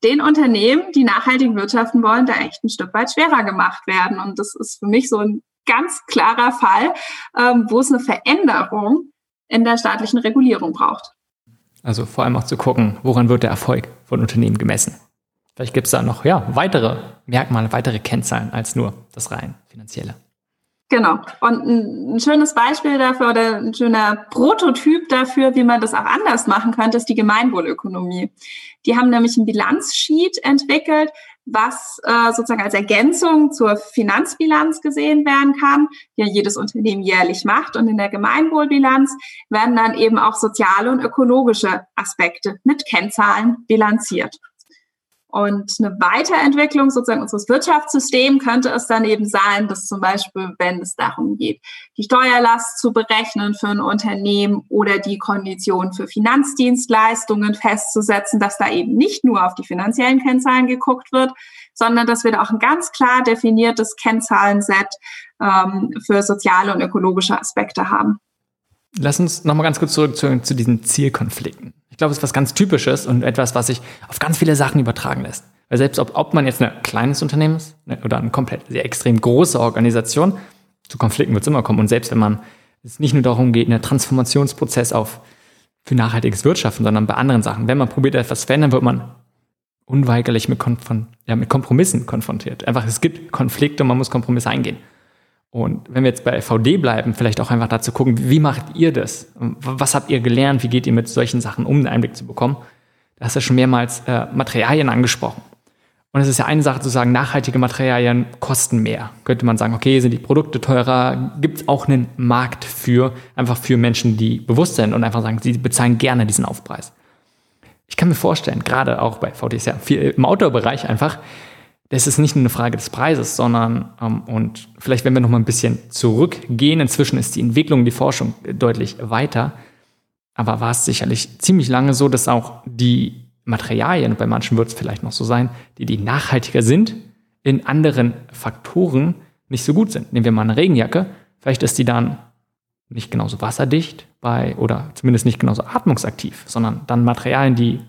den Unternehmen, die nachhaltig wirtschaften wollen, da echt ein Stück weit schwerer gemacht werden. Und das ist für mich so ein ganz klarer Fall, ähm, wo es eine Veränderung in der staatlichen Regulierung braucht. Also vor allem auch zu gucken, woran wird der Erfolg von Unternehmen gemessen? Vielleicht gibt es da noch ja, weitere Merkmale, weitere Kennzahlen als nur das rein finanzielle. Genau. Und ein, schönes Beispiel dafür oder ein schöner Prototyp dafür, wie man das auch anders machen könnte, ist die Gemeinwohlökonomie. Die haben nämlich ein Bilanzsheet entwickelt, was äh, sozusagen als Ergänzung zur Finanzbilanz gesehen werden kann, die ja jedes Unternehmen jährlich macht. Und in der Gemeinwohlbilanz werden dann eben auch soziale und ökologische Aspekte mit Kennzahlen bilanziert. Und eine Weiterentwicklung sozusagen unseres Wirtschaftssystems könnte es dann eben sein, dass zum Beispiel, wenn es darum geht, die Steuerlast zu berechnen für ein Unternehmen oder die Konditionen für Finanzdienstleistungen festzusetzen, dass da eben nicht nur auf die finanziellen Kennzahlen geguckt wird, sondern dass wir da auch ein ganz klar definiertes Kennzahlenset ähm, für soziale und ökologische Aspekte haben. Lass uns nochmal ganz kurz zurück zu, zu diesen Zielkonflikten. Ich glaube, es ist was ganz Typisches und etwas, was sich auf ganz viele Sachen übertragen lässt. Weil selbst ob, ob man jetzt ein kleines Unternehmen ist ne, oder eine komplett sehr extrem große Organisation, zu Konflikten wird es immer kommen. Und selbst wenn man es nicht nur darum geht, einen Transformationsprozess auf für nachhaltiges Wirtschaften, sondern bei anderen Sachen. Wenn man probiert, etwas zu verändern, wird man unweigerlich mit, Konf ja, mit Kompromissen konfrontiert. Einfach, es gibt Konflikte und man muss Kompromisse eingehen. Und wenn wir jetzt bei VD bleiben, vielleicht auch einfach dazu gucken, wie macht ihr das? Was habt ihr gelernt? Wie geht ihr mit solchen Sachen um, einen Einblick zu bekommen? Da hast du schon mehrmals äh, Materialien angesprochen. Und es ist ja eine Sache zu sagen, nachhaltige Materialien kosten mehr. Könnte man sagen, okay, sind die Produkte teurer? Gibt es auch einen Markt für, einfach für Menschen, die bewusst sind und einfach sagen, sie bezahlen gerne diesen Aufpreis. Ich kann mir vorstellen, gerade auch bei VD ist ja viel im Outdoor-Bereich einfach, das ist nicht nur eine Frage des Preises, sondern, ähm, und vielleicht wenn wir noch mal ein bisschen zurückgehen, inzwischen ist die Entwicklung, die Forschung deutlich weiter, aber war es sicherlich ziemlich lange so, dass auch die Materialien, bei manchen wird es vielleicht noch so sein, die, die nachhaltiger sind, in anderen Faktoren nicht so gut sind. Nehmen wir mal eine Regenjacke, vielleicht ist die dann nicht genauso wasserdicht bei, oder zumindest nicht genauso atmungsaktiv, sondern dann Materialien, die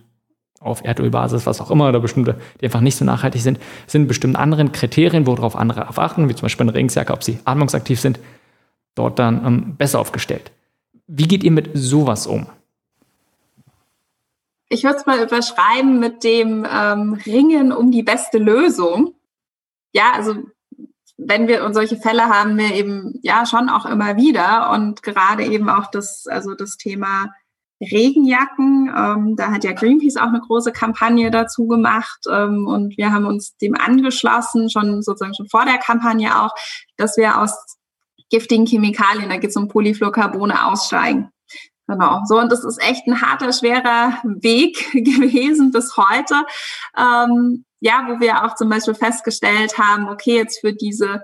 auf Erdölbasis, was auch immer, oder bestimmte, die einfach nicht so nachhaltig sind, sind bestimmte anderen Kriterien, worauf andere achten, wie zum Beispiel eine Regensjacke, ob sie atmungsaktiv sind, dort dann ähm, besser aufgestellt. Wie geht ihr mit sowas um? Ich würde es mal überschreiben mit dem ähm, Ringen um die beste Lösung. Ja, also wenn wir und solche Fälle haben wir eben ja schon auch immer wieder und gerade eben auch das, also das Thema Regenjacken. Ähm, da hat ja Greenpeace auch eine große Kampagne dazu gemacht ähm, und wir haben uns dem angeschlossen, schon sozusagen schon vor der Kampagne auch, dass wir aus giftigen Chemikalien, da geht es um Polyfluorcarbone, aussteigen. Genau, so und das ist echt ein harter, schwerer Weg gewesen bis heute. Ähm, ja, wo wir auch zum Beispiel festgestellt haben, okay, jetzt für diese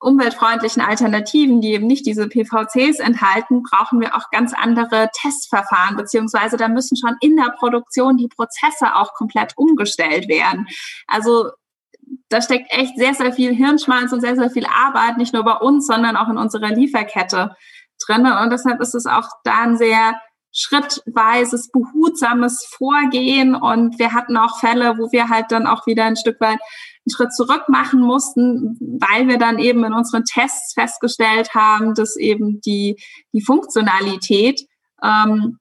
umweltfreundlichen Alternativen, die eben nicht diese PVCs enthalten, brauchen wir auch ganz andere Testverfahren, beziehungsweise da müssen schon in der Produktion die Prozesse auch komplett umgestellt werden. Also da steckt echt sehr, sehr viel Hirnschmalz und sehr, sehr viel Arbeit, nicht nur bei uns, sondern auch in unserer Lieferkette drin. Und deshalb ist es auch da ein sehr schrittweises, behutsames Vorgehen. Und wir hatten auch Fälle, wo wir halt dann auch wieder ein Stück weit einen Schritt zurück machen mussten, weil wir dann eben in unseren Tests festgestellt haben, dass eben die, die Funktionalität ähm,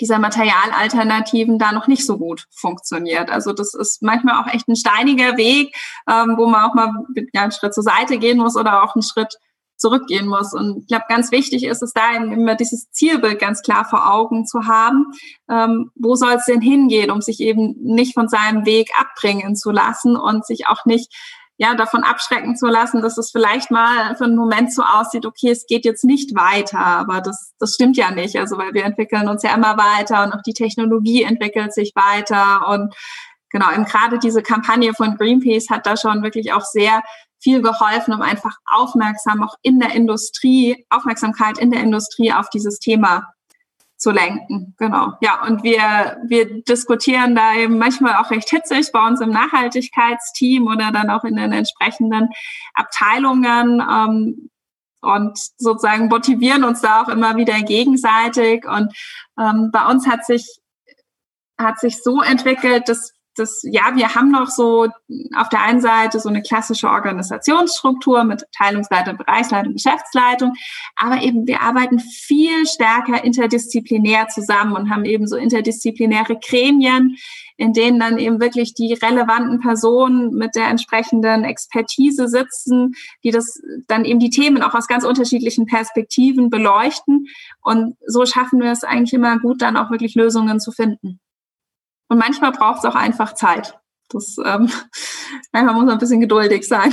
dieser Materialalternativen da noch nicht so gut funktioniert. Also das ist manchmal auch echt ein steiniger Weg, ähm, wo man auch mal ja, einen Schritt zur Seite gehen muss oder auch einen Schritt zurückgehen muss. Und ich glaube, ganz wichtig ist es da immer dieses Zielbild ganz klar vor Augen zu haben. Ähm, wo soll es denn hingehen, um sich eben nicht von seinem Weg abbringen zu lassen und sich auch nicht ja, davon abschrecken zu lassen, dass es vielleicht mal für einen Moment so aussieht, okay, es geht jetzt nicht weiter, aber das, das stimmt ja nicht. Also, weil wir entwickeln uns ja immer weiter und auch die Technologie entwickelt sich weiter und genau, eben gerade diese Kampagne von Greenpeace hat da schon wirklich auch sehr viel geholfen, um einfach aufmerksam auch in der Industrie, Aufmerksamkeit in der Industrie auf dieses Thema zu lenken. Genau. Ja, und wir, wir diskutieren da eben manchmal auch recht hitzig bei uns im Nachhaltigkeitsteam oder dann auch in den entsprechenden Abteilungen. Ähm, und sozusagen motivieren uns da auch immer wieder gegenseitig. Und ähm, bei uns hat sich hat sich so entwickelt, dass das, ja, wir haben noch so auf der einen Seite so eine klassische Organisationsstruktur mit Teilungsleitung, Bereichsleitung, Geschäftsleitung, aber eben wir arbeiten viel stärker interdisziplinär zusammen und haben eben so interdisziplinäre Gremien, in denen dann eben wirklich die relevanten Personen mit der entsprechenden Expertise sitzen, die das dann eben die Themen auch aus ganz unterschiedlichen Perspektiven beleuchten. Und so schaffen wir es eigentlich immer gut, dann auch wirklich Lösungen zu finden. Und manchmal braucht es auch einfach Zeit. Das, ähm, manchmal muss man ein bisschen geduldig sein.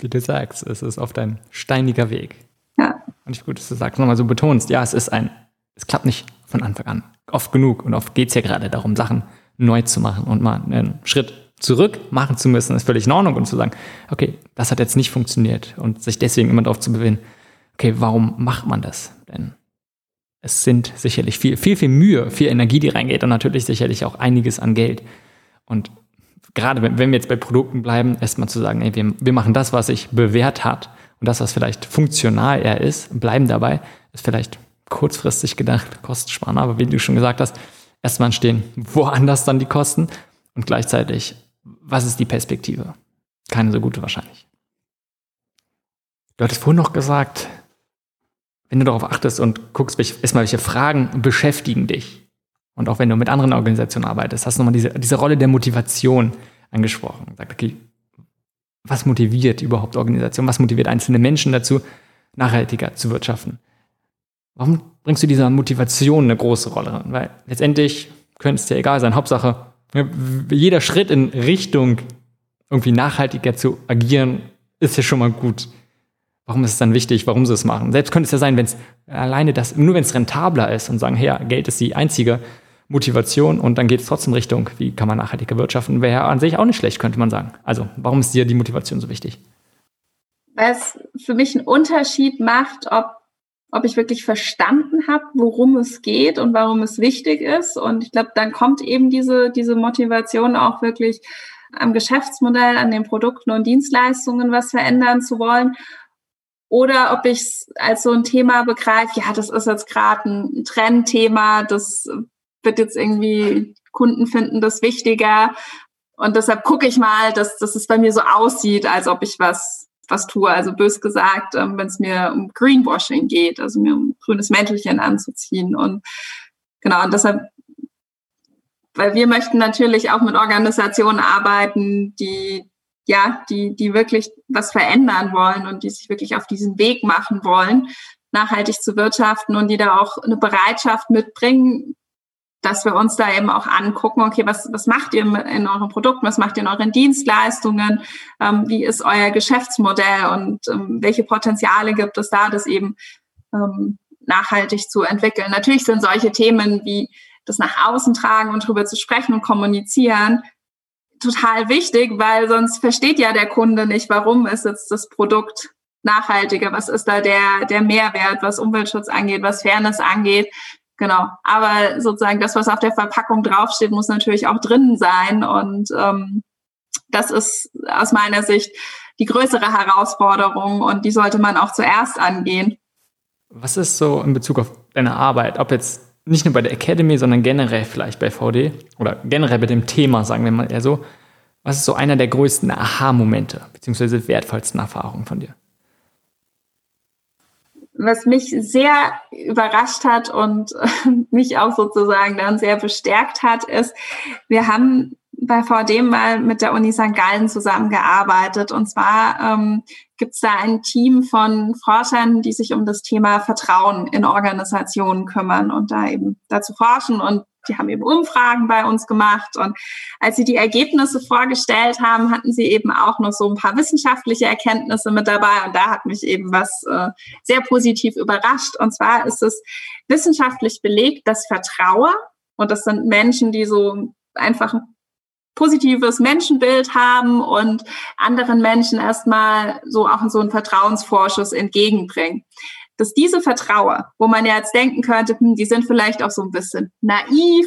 Wie du sagst, es ist oft ein steiniger Weg. Ja. Und ich gut, dass du sagst, nochmal so betonst, ja, es ist ein, es klappt nicht von Anfang an. Oft genug. Und oft geht es ja gerade darum, Sachen neu zu machen und mal einen Schritt zurück machen zu müssen, ist völlig in Ordnung und zu sagen, okay, das hat jetzt nicht funktioniert und sich deswegen immer darauf zu bewinnen, okay, warum macht man das? Denn es sind sicherlich viel, viel, viel Mühe, viel Energie, die reingeht und natürlich sicherlich auch einiges an Geld. Und gerade wenn, wenn wir jetzt bei Produkten bleiben, erstmal zu sagen, ey, wir, wir machen das, was sich bewährt hat und das, was vielleicht funktional eher ist, bleiben dabei, ist vielleicht kurzfristig gedacht, kostensparender, aber wie du schon gesagt hast, erstmal entstehen woanders dann die Kosten und gleichzeitig, was ist die Perspektive? Keine so gute wahrscheinlich. Du hattest vorhin noch gesagt, wenn du darauf achtest und guckst, welche, erstmal welche Fragen beschäftigen dich. Und auch wenn du mit anderen Organisationen arbeitest, hast du nochmal diese, diese Rolle der Motivation angesprochen. Sagt, okay, was motiviert überhaupt Organisationen? Was motiviert einzelne Menschen dazu, nachhaltiger zu wirtschaften? Warum bringst du dieser Motivation eine große Rolle? Weil letztendlich könnte es dir egal sein. Hauptsache, jeder Schritt in Richtung irgendwie nachhaltiger zu agieren, ist ja schon mal gut. Warum ist es dann wichtig, warum sie es machen? Selbst könnte es ja sein, wenn es alleine das, nur wenn es rentabler ist und sagen, hey, Geld ist die einzige Motivation und dann geht es trotzdem Richtung, wie kann man nachhaltiger wirtschaften, wäre ja an sich auch nicht schlecht, könnte man sagen. Also, warum ist dir die Motivation so wichtig? Weil es für mich einen Unterschied macht, ob, ob ich wirklich verstanden habe, worum es geht und warum es wichtig ist. Und ich glaube, dann kommt eben diese, diese Motivation auch wirklich am Geschäftsmodell, an den Produkten und Dienstleistungen was verändern zu wollen oder ob ich es als so ein Thema begreife, ja, das ist jetzt gerade ein Trendthema, das wird jetzt irgendwie, Kunden finden das wichtiger. Und deshalb gucke ich mal, dass, dass es bei mir so aussieht, als ob ich was, was tue. Also bös gesagt, ähm, wenn es mir um Greenwashing geht, also mir um grünes Mäntelchen anzuziehen. Und genau, und deshalb, weil wir möchten natürlich auch mit Organisationen arbeiten, die ja, die, die wirklich was verändern wollen und die sich wirklich auf diesen Weg machen wollen, nachhaltig zu wirtschaften und die da auch eine Bereitschaft mitbringen, dass wir uns da eben auch angucken, okay, was, was macht ihr in euren Produkten, was macht ihr in euren Dienstleistungen, ähm, wie ist euer Geschäftsmodell und ähm, welche Potenziale gibt es da, das eben ähm, nachhaltig zu entwickeln. Natürlich sind solche Themen wie das nach außen tragen und darüber zu sprechen und kommunizieren total wichtig, weil sonst versteht ja der Kunde nicht, warum ist jetzt das Produkt nachhaltiger, was ist da der, der Mehrwert, was Umweltschutz angeht, was Fairness angeht. Genau. Aber sozusagen das, was auf der Verpackung draufsteht, muss natürlich auch drin sein. Und ähm, das ist aus meiner Sicht die größere Herausforderung und die sollte man auch zuerst angehen. Was ist so in Bezug auf deine Arbeit, ob jetzt nicht nur bei der Academy, sondern generell vielleicht bei VD oder generell bei dem Thema, sagen wir mal eher so, was ist so einer der größten Aha-Momente beziehungsweise wertvollsten Erfahrungen von dir? Was mich sehr überrascht hat und mich auch sozusagen dann sehr bestärkt hat, ist, wir haben bei VD mal mit der Uni St. Gallen zusammengearbeitet. Und zwar ähm, gibt es da ein Team von Forschern, die sich um das Thema Vertrauen in Organisationen kümmern und da eben dazu forschen. Und die haben eben Umfragen bei uns gemacht. Und als sie die Ergebnisse vorgestellt haben, hatten sie eben auch noch so ein paar wissenschaftliche Erkenntnisse mit dabei. Und da hat mich eben was äh, sehr positiv überrascht. Und zwar ist es wissenschaftlich belegt, dass Vertrauen, und das sind Menschen, die so einfach positives Menschenbild haben und anderen Menschen erstmal so auch so einen Vertrauensvorschuss entgegenbringen. Dass diese Vertrauer, wo man ja jetzt denken könnte, hm, die sind vielleicht auch so ein bisschen naiv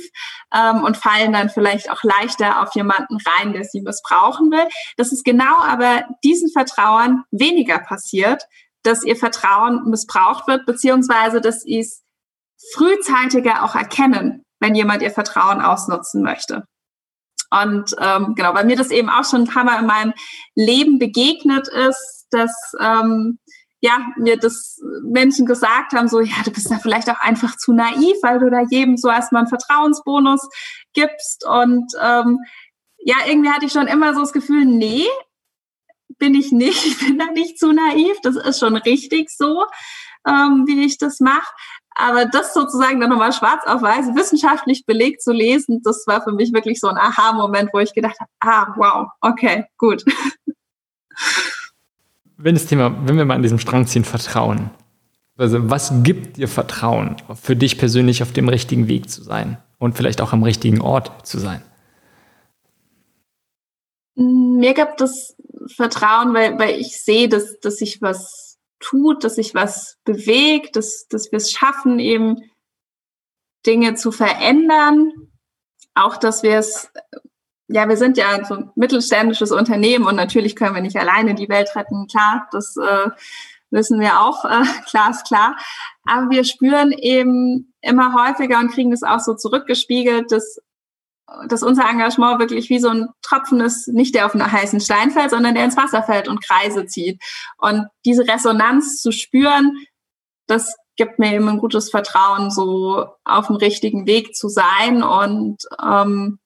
ähm, und fallen dann vielleicht auch leichter auf jemanden rein, der sie missbrauchen will, dass es genau aber diesen Vertrauern weniger passiert, dass ihr Vertrauen missbraucht wird, beziehungsweise dass sie es frühzeitiger auch erkennen, wenn jemand ihr Vertrauen ausnutzen möchte. Und ähm, genau, weil mir das eben auch schon ein paar Mal in meinem Leben begegnet ist, dass ähm, ja, mir das Menschen gesagt haben, so, ja, du bist da vielleicht auch einfach zu naiv, weil du da jedem so erstmal einen Vertrauensbonus gibst. Und ähm, ja, irgendwie hatte ich schon immer so das Gefühl, nee, bin ich nicht, ich bin da nicht zu naiv, das ist schon richtig so, ähm, wie ich das mache. Aber das sozusagen dann nochmal schwarz auf weiß wissenschaftlich belegt zu lesen, das war für mich wirklich so ein Aha-Moment, wo ich gedacht habe, ah, wow, okay, gut. Wenn das Thema, wenn wir mal an diesem Strang ziehen, Vertrauen. Also was gibt dir Vertrauen, für dich persönlich auf dem richtigen Weg zu sein und vielleicht auch am richtigen Ort zu sein? Mir gibt es Vertrauen, weil, weil ich sehe, dass, dass ich was tut, dass sich was bewegt, dass, dass wir es schaffen, eben Dinge zu verändern. Auch, dass wir es, ja, wir sind ja so ein mittelständisches Unternehmen und natürlich können wir nicht alleine die Welt retten. Klar, das äh, wissen wir auch, äh, klar ist klar. Aber wir spüren eben immer häufiger und kriegen das auch so zurückgespiegelt, dass dass unser Engagement wirklich wie so ein Tropfen ist, nicht der auf einen heißen Stein fällt, sondern der ins Wasser fällt und Kreise zieht. Und diese Resonanz zu spüren, das gibt mir eben ein gutes Vertrauen, so auf dem richtigen Weg zu sein. Und ähm,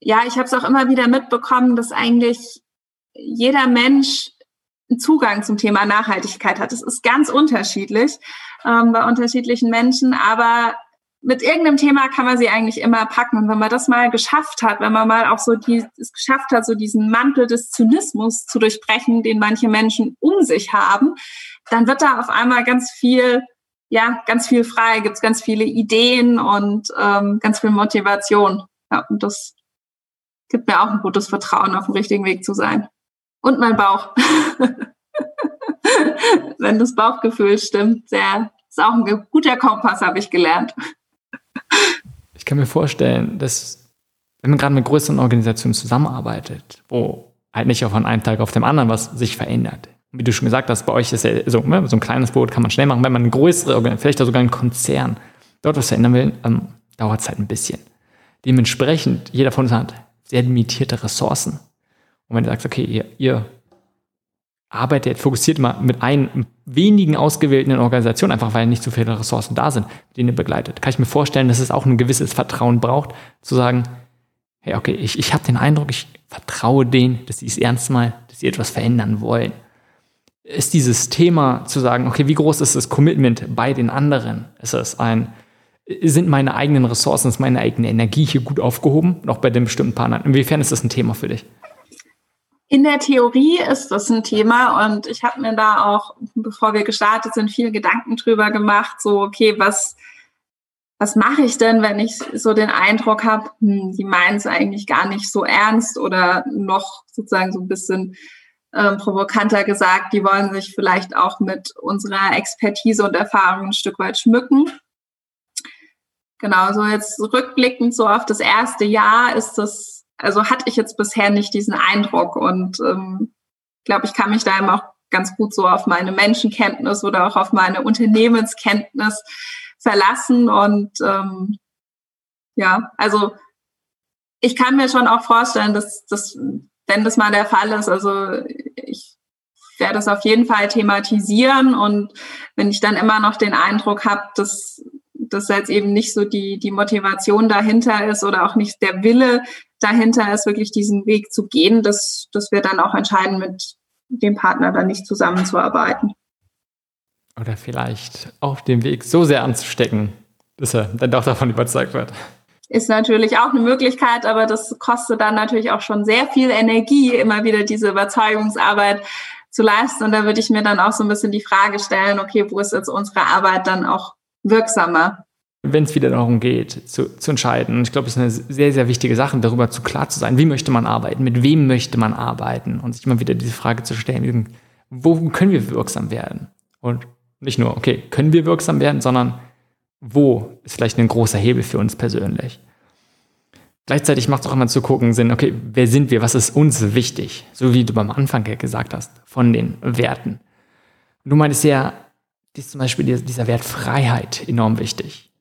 ja, ich habe es auch immer wieder mitbekommen, dass eigentlich jeder Mensch einen Zugang zum Thema Nachhaltigkeit hat. Das ist ganz unterschiedlich ähm, bei unterschiedlichen Menschen, aber mit irgendeinem Thema kann man sie eigentlich immer packen. Und wenn man das mal geschafft hat, wenn man mal auch so die, es geschafft hat, so diesen Mantel des Zynismus zu durchbrechen, den manche Menschen um sich haben, dann wird da auf einmal ganz viel, ja, ganz viel frei, gibt's ganz viele Ideen und ähm, ganz viel Motivation. Ja, und das gibt mir auch ein gutes Vertrauen, auf dem richtigen Weg zu sein. Und mein Bauch. wenn das Bauchgefühl stimmt, sehr, ist auch ein guter Kompass, habe ich gelernt. Ich kann mir vorstellen, dass wenn man gerade mit größeren Organisationen zusammenarbeitet, wo halt nicht von einem Tag auf dem anderen was sich verändert. Wie du schon gesagt hast, bei euch ist ja so, ne, so ein kleines Boot kann man schnell machen. Wenn man eine größere vielleicht sogar ein Konzern, dort was verändern will, ähm, dauert es halt ein bisschen. Dementsprechend, jeder von uns hat sehr limitierte Ressourcen. Und wenn du sagst, okay, ihr, ihr arbeitet, fokussiert mal mit ein, wenigen ausgewählten Organisationen, einfach weil nicht so viele Ressourcen da sind, denen ihr begleitet. Kann ich mir vorstellen, dass es auch ein gewisses Vertrauen braucht, zu sagen, hey, okay, ich, ich habe den Eindruck, ich vertraue denen, dass sie es ernst mal, dass sie etwas verändern wollen. Ist dieses Thema zu sagen, okay, wie groß ist das Commitment bei den anderen? Ist es ein, sind meine eigenen Ressourcen, ist meine eigene Energie hier gut aufgehoben, noch bei den bestimmten Partnern? Inwiefern ist das ein Thema für dich? In der Theorie ist das ein Thema und ich habe mir da auch, bevor wir gestartet sind, viel Gedanken drüber gemacht, so, okay, was, was mache ich denn, wenn ich so den Eindruck habe, hm, die meinen es eigentlich gar nicht so ernst oder noch sozusagen so ein bisschen ähm, provokanter gesagt, die wollen sich vielleicht auch mit unserer Expertise und Erfahrung ein Stück weit schmücken. Genau, so jetzt rückblickend so auf das erste Jahr ist das, also hatte ich jetzt bisher nicht diesen Eindruck und ähm, glaube, ich kann mich da eben auch ganz gut so auf meine Menschenkenntnis oder auch auf meine Unternehmenskenntnis verlassen und ähm, ja, also ich kann mir schon auch vorstellen, dass, dass wenn das mal der Fall ist, also ich werde das auf jeden Fall thematisieren und wenn ich dann immer noch den Eindruck habe, dass dass jetzt eben nicht so die, die Motivation dahinter ist oder auch nicht der Wille dahinter ist, wirklich diesen Weg zu gehen, dass, dass wir dann auch entscheiden, mit dem Partner dann nicht zusammenzuarbeiten. Oder vielleicht auf dem Weg so sehr anzustecken, dass er dann doch davon überzeugt wird. Ist natürlich auch eine Möglichkeit, aber das kostet dann natürlich auch schon sehr viel Energie, immer wieder diese Überzeugungsarbeit zu leisten. Und da würde ich mir dann auch so ein bisschen die Frage stellen, okay, wo ist jetzt unsere Arbeit dann auch wirksamer. Wenn es wieder darum geht, zu, zu entscheiden, und ich glaube, es ist eine sehr, sehr wichtige Sache, darüber zu klar zu sein, wie möchte man arbeiten, mit wem möchte man arbeiten und sich immer wieder diese Frage zu stellen, wo können wir wirksam werden? Und nicht nur, okay, können wir wirksam werden, sondern wo ist vielleicht ein großer Hebel für uns persönlich? Gleichzeitig macht es auch immer zu gucken, Sinn, okay, wer sind wir, was ist uns wichtig? So wie du beim Anfang gesagt hast, von den Werten. Du meintest ja, ist zum Beispiel dieser Wert Freiheit enorm wichtig.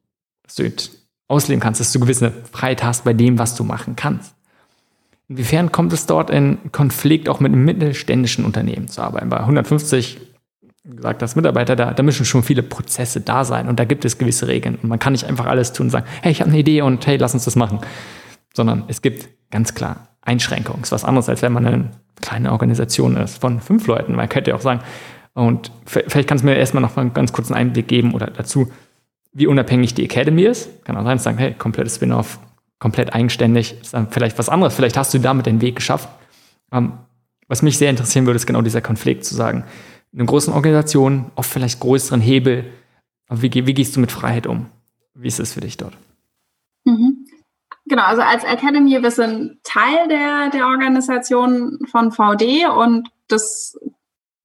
Dass du ausleben kannst, dass du gewisse Freiheit hast bei dem, was du machen kannst. Inwiefern kommt es dort in Konflikt, auch mit einem mittelständischen Unternehmen zu arbeiten? Bei 150 gesagt das Mitarbeiter, da, da müssen schon viele Prozesse da sein und da gibt es gewisse Regeln. Und man kann nicht einfach alles tun und sagen, hey, ich habe eine Idee und hey, lass uns das machen. Sondern es gibt ganz klar Einschränkungen. Es ist was anderes, als wenn man eine kleine Organisation ist von fünf Leuten. Man könnte ja auch sagen, und vielleicht kannst du mir erstmal noch mal einen ganz kurzen Einblick geben oder dazu, wie unabhängig die Academy ist. Kann auch sein, sagen, hey, komplettes Spin-off, komplett eigenständig, ist dann vielleicht was anderes. Vielleicht hast du damit den Weg geschafft. Ähm, was mich sehr interessieren würde, ist genau dieser Konflikt zu sagen, in einer großen Organisation, oft vielleicht größeren Hebel, aber wie, wie gehst du mit Freiheit um? Wie ist es für dich dort? Mhm. Genau, also als Academy, wir sind Teil der, der Organisation von VD und das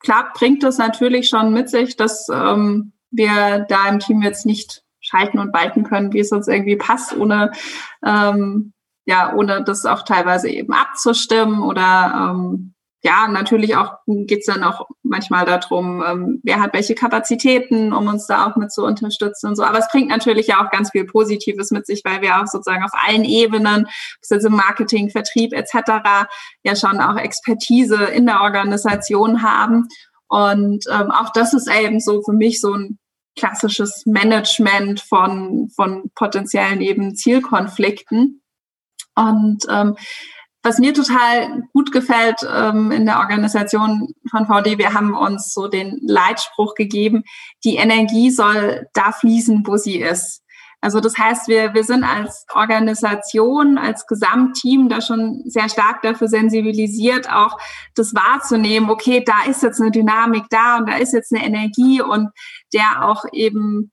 klar bringt das natürlich schon mit sich, dass ähm, wir da im Team jetzt nicht schalten und walten können, wie es uns irgendwie passt, ohne ähm, ja, ohne das auch teilweise eben abzustimmen oder ähm, ja, natürlich auch geht's dann auch manchmal darum, ähm, wer hat welche Kapazitäten, um uns da auch mit zu unterstützen und so. Aber es bringt natürlich ja auch ganz viel Positives mit sich, weil wir auch sozusagen auf allen Ebenen, also Marketing, Vertrieb etc., ja schon auch Expertise in der Organisation haben. Und ähm, auch das ist eben so für mich so ein klassisches Management von, von potenziellen eben Zielkonflikten. Und ähm, was mir total gut gefällt ähm, in der Organisation von VD, wir haben uns so den Leitspruch gegeben, die Energie soll da fließen, wo sie ist. Also das heißt, wir, wir sind als Organisation, als Gesamtteam da schon sehr stark dafür sensibilisiert, auch das wahrzunehmen, okay, da ist jetzt eine Dynamik da und da ist jetzt eine Energie und der auch eben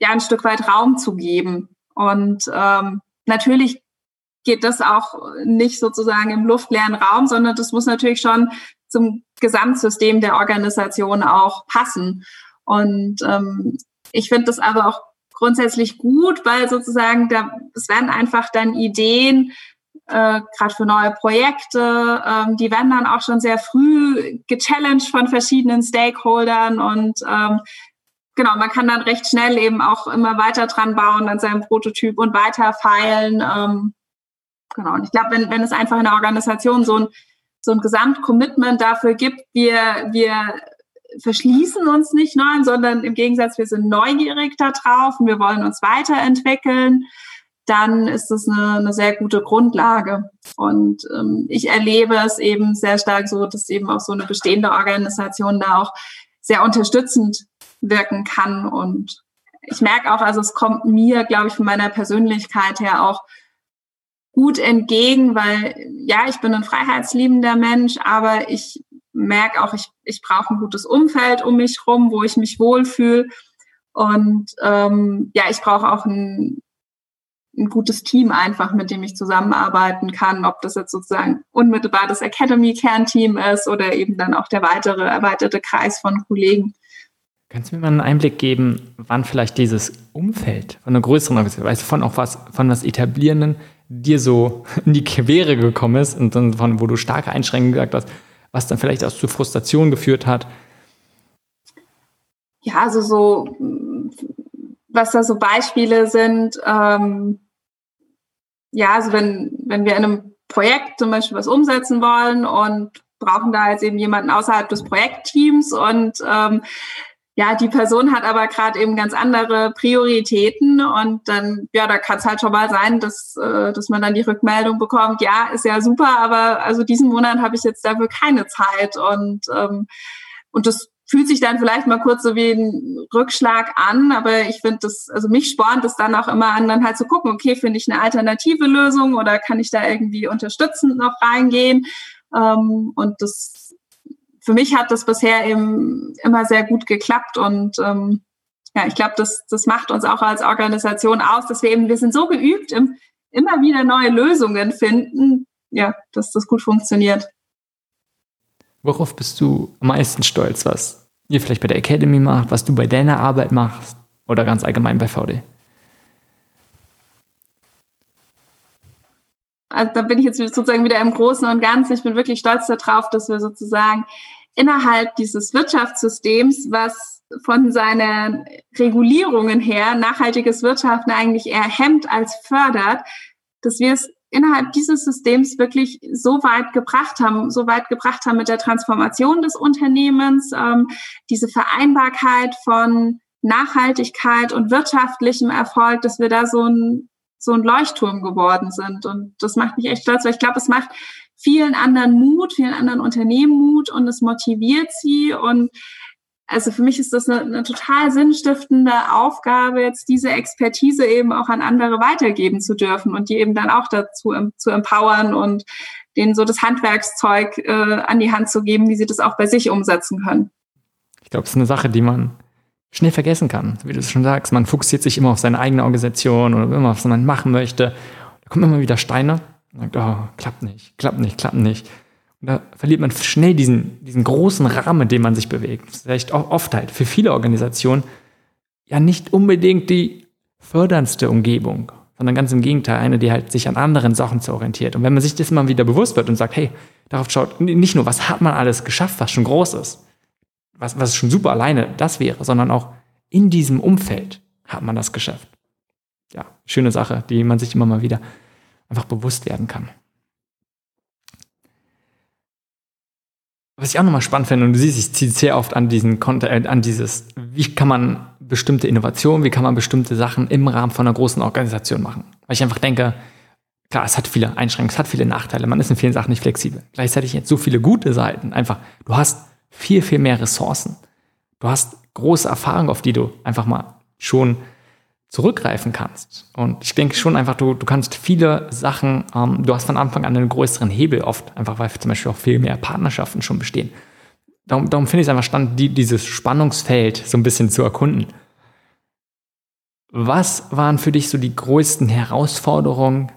ja ein Stück weit Raum zu geben. Und ähm, natürlich geht das auch nicht sozusagen im luftleeren Raum, sondern das muss natürlich schon zum Gesamtsystem der Organisation auch passen. Und ähm, ich finde das aber auch grundsätzlich gut, weil sozusagen da es werden einfach dann Ideen äh, gerade für neue Projekte, ähm, die werden dann auch schon sehr früh gechallenged von verschiedenen Stakeholdern und ähm, genau, man kann dann recht schnell eben auch immer weiter dran bauen an seinem Prototyp und weiter feilen. Ähm, Genau. Und ich glaube, wenn, wenn es einfach in der Organisation so ein, so ein Gesamtcommitment dafür gibt, wir, wir verschließen uns nicht neu, sondern im Gegensatz, wir sind neugierig darauf und wir wollen uns weiterentwickeln, dann ist das eine, eine sehr gute Grundlage. Und ähm, ich erlebe es eben sehr stark so, dass eben auch so eine bestehende Organisation da auch sehr unterstützend wirken kann. Und ich merke auch, also es kommt mir, glaube ich, von meiner Persönlichkeit her auch gut entgegen, weil ja, ich bin ein freiheitsliebender Mensch, aber ich merke auch, ich, ich brauche ein gutes Umfeld um mich rum, wo ich mich wohlfühle. Und ähm, ja, ich brauche auch ein, ein gutes Team einfach, mit dem ich zusammenarbeiten kann, ob das jetzt sozusagen unmittelbar das Academy-Kernteam ist oder eben dann auch der weitere erweiterte Kreis von Kollegen. Kannst du mir mal einen Einblick geben, wann vielleicht dieses Umfeld von einer größeren Organisation, also von auch was, von was Etablierenden dir so in die Quere gekommen ist und dann von, wo du starke Einschränkungen gesagt hast, was dann vielleicht auch zu Frustration geführt hat? Ja, also so, was da so Beispiele sind, ähm, ja, also wenn, wenn wir in einem Projekt zum Beispiel was umsetzen wollen und brauchen da jetzt eben jemanden außerhalb des Projektteams und ähm, ja, die Person hat aber gerade eben ganz andere Prioritäten und dann, ja, da kann es halt schon mal sein, dass, äh, dass man dann die Rückmeldung bekommt, ja, ist ja super, aber also diesen Monat habe ich jetzt dafür keine Zeit und, ähm, und das fühlt sich dann vielleicht mal kurz so wie ein Rückschlag an, aber ich finde das, also mich spornt es dann auch immer an, dann halt zu gucken, okay, finde ich eine alternative Lösung oder kann ich da irgendwie unterstützend noch reingehen? Ähm, und das für mich hat das bisher eben immer sehr gut geklappt und ähm, ja, ich glaube, das, das macht uns auch als Organisation aus, dass wir eben, wir sind so geübt im immer wieder neue Lösungen finden, ja, dass das gut funktioniert. Worauf bist du am meisten stolz, was ihr vielleicht bei der Academy macht, was du bei deiner Arbeit machst oder ganz allgemein bei VD? Also da bin ich jetzt sozusagen wieder im Großen und Ganzen. Ich bin wirklich stolz darauf, dass wir sozusagen innerhalb dieses Wirtschaftssystems, was von seinen Regulierungen her nachhaltiges Wirtschaften eigentlich eher hemmt als fördert, dass wir es innerhalb dieses Systems wirklich so weit gebracht haben, so weit gebracht haben mit der Transformation des Unternehmens, ähm, diese Vereinbarkeit von Nachhaltigkeit und wirtschaftlichem Erfolg, dass wir da so ein so ein Leuchtturm geworden sind. Und das macht mich echt stolz, weil ich glaube, es macht vielen anderen Mut, vielen anderen Unternehmen Mut und es motiviert sie. Und also für mich ist das eine, eine total sinnstiftende Aufgabe, jetzt diese Expertise eben auch an andere weitergeben zu dürfen und die eben dann auch dazu zu empowern und denen so das Handwerkszeug äh, an die Hand zu geben, wie sie das auch bei sich umsetzen können. Ich glaube, es ist eine Sache, die man schnell vergessen kann. Wie du es schon sagst, man fokussiert sich immer auf seine eigene Organisation oder immer auf was man machen möchte. Da kommen immer wieder Steine und sagt, oh, klappt nicht, klappt nicht, klappt nicht. Und da verliert man schnell diesen, diesen großen Rahmen, in dem man sich bewegt. Vielleicht oft halt für viele Organisationen ja nicht unbedingt die förderndste Umgebung, sondern ganz im Gegenteil, eine, die halt sich an anderen Sachen zu orientiert. Und wenn man sich das mal wieder bewusst wird und sagt, hey, darauf schaut, nicht nur, was hat man alles geschafft, was schon groß ist, was, was schon super alleine das wäre, sondern auch in diesem Umfeld hat man das geschafft. Ja, schöne Sache, die man sich immer mal wieder einfach bewusst werden kann. Was ich auch nochmal spannend finde, und du siehst, ich ziehe sehr oft an diesen Content, äh, an dieses, wie kann man bestimmte Innovationen, wie kann man bestimmte Sachen im Rahmen von einer großen Organisation machen. Weil ich einfach denke, klar, es hat viele Einschränkungen, es hat viele Nachteile, man ist in vielen Sachen nicht flexibel. Gleichzeitig jetzt so viele gute Seiten. Einfach, du hast viel, viel mehr Ressourcen. Du hast große Erfahrung, auf die du einfach mal schon zurückgreifen kannst. Und ich denke schon einfach, du, du kannst viele Sachen, ähm, du hast von Anfang an einen größeren Hebel oft, einfach weil zum Beispiel auch viel mehr Partnerschaften schon bestehen. Darum, darum finde ich es einfach spannend, die, dieses Spannungsfeld so ein bisschen zu erkunden. Was waren für dich so die größten Herausforderungen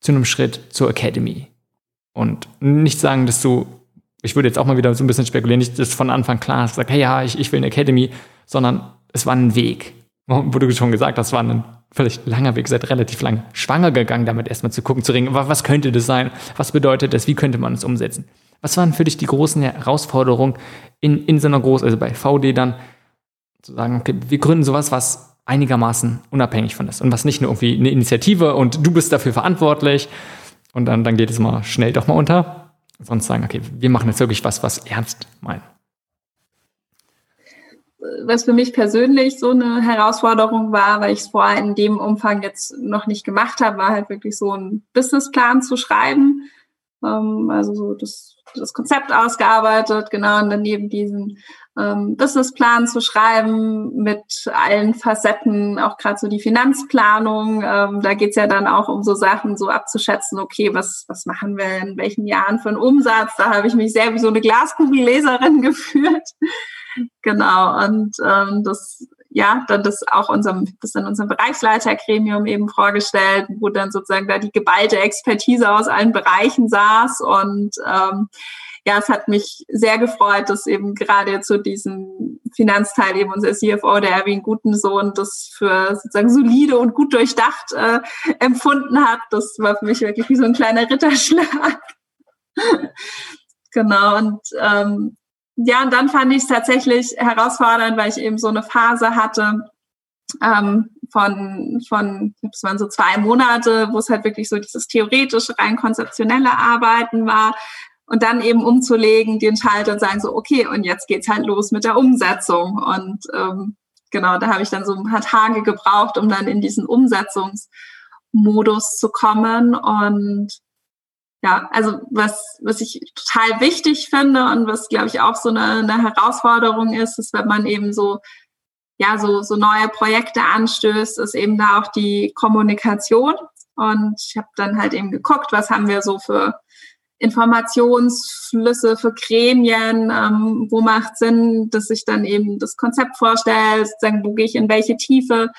zu einem Schritt zur Academy? Und nicht sagen, dass du ich würde jetzt auch mal wieder so ein bisschen spekulieren, nicht, dass von Anfang klar ist, sagt, hey, ja, ich, ich will eine Academy, sondern es war ein Weg. Wo du schon gesagt hast, war ein vielleicht langer Weg, seid relativ lang schwanger gegangen, damit erstmal zu gucken, zu ringen, was könnte das sein, was bedeutet das, wie könnte man es umsetzen. Was waren für dich die großen Herausforderungen in, in so einer Groß-, also bei VD dann, zu sagen, okay, wir gründen sowas, was einigermaßen unabhängig von ist und was nicht nur irgendwie eine Initiative und du bist dafür verantwortlich und dann, dann geht es mal schnell doch mal unter, sonst sagen, okay, wir machen jetzt wirklich was, was ernst meinen. Was für mich persönlich so eine Herausforderung war, weil ich es vorher in dem Umfang jetzt noch nicht gemacht habe, war halt wirklich so einen Businessplan zu schreiben. Ähm, also so das, das Konzept ausgearbeitet, genau, und dann neben diesen ähm, Businessplan zu schreiben mit allen Facetten, auch gerade so die Finanzplanung. Ähm, da geht's ja dann auch um so Sachen, so abzuschätzen, okay, was, was machen wir in welchen Jahren für einen Umsatz? Da habe ich mich sehr wie so eine Glaskugelleserin geführt. Genau, und ähm, das ja, dann das auch unserem, das dann unserem Bereichsleitergremium eben vorgestellt, wo dann sozusagen da die geballte Expertise aus allen Bereichen saß und ähm, ja, es hat mich sehr gefreut, dass eben gerade zu diesem Finanzteil eben unser CFO, der Erwin Gutensohn, das für sozusagen solide und gut durchdacht äh, empfunden hat. Das war für mich wirklich wie so ein kleiner Ritterschlag. genau, und ähm, ja, und dann fand ich es tatsächlich herausfordernd, weil ich eben so eine Phase hatte, ähm, von, von, es waren so zwei Monate, wo es halt wirklich so dieses theoretische, rein konzeptionelle Arbeiten war, und dann eben umzulegen, den Schalter und sagen so, okay, und jetzt geht's halt los mit der Umsetzung. Und ähm, genau, da habe ich dann so ein paar Tage gebraucht, um dann in diesen Umsetzungsmodus zu kommen. Und ja, also was, was ich total wichtig finde und was, glaube ich, auch so eine, eine Herausforderung ist, ist, wenn man eben so ja, so, so neue Projekte anstößt, ist eben da auch die Kommunikation. Und ich habe dann halt eben geguckt, was haben wir so für Informationsflüsse für Gremien, ähm, wo macht Sinn, dass ich dann eben das Konzept vorstelle, sagen, wo gehe ich in welche Tiefe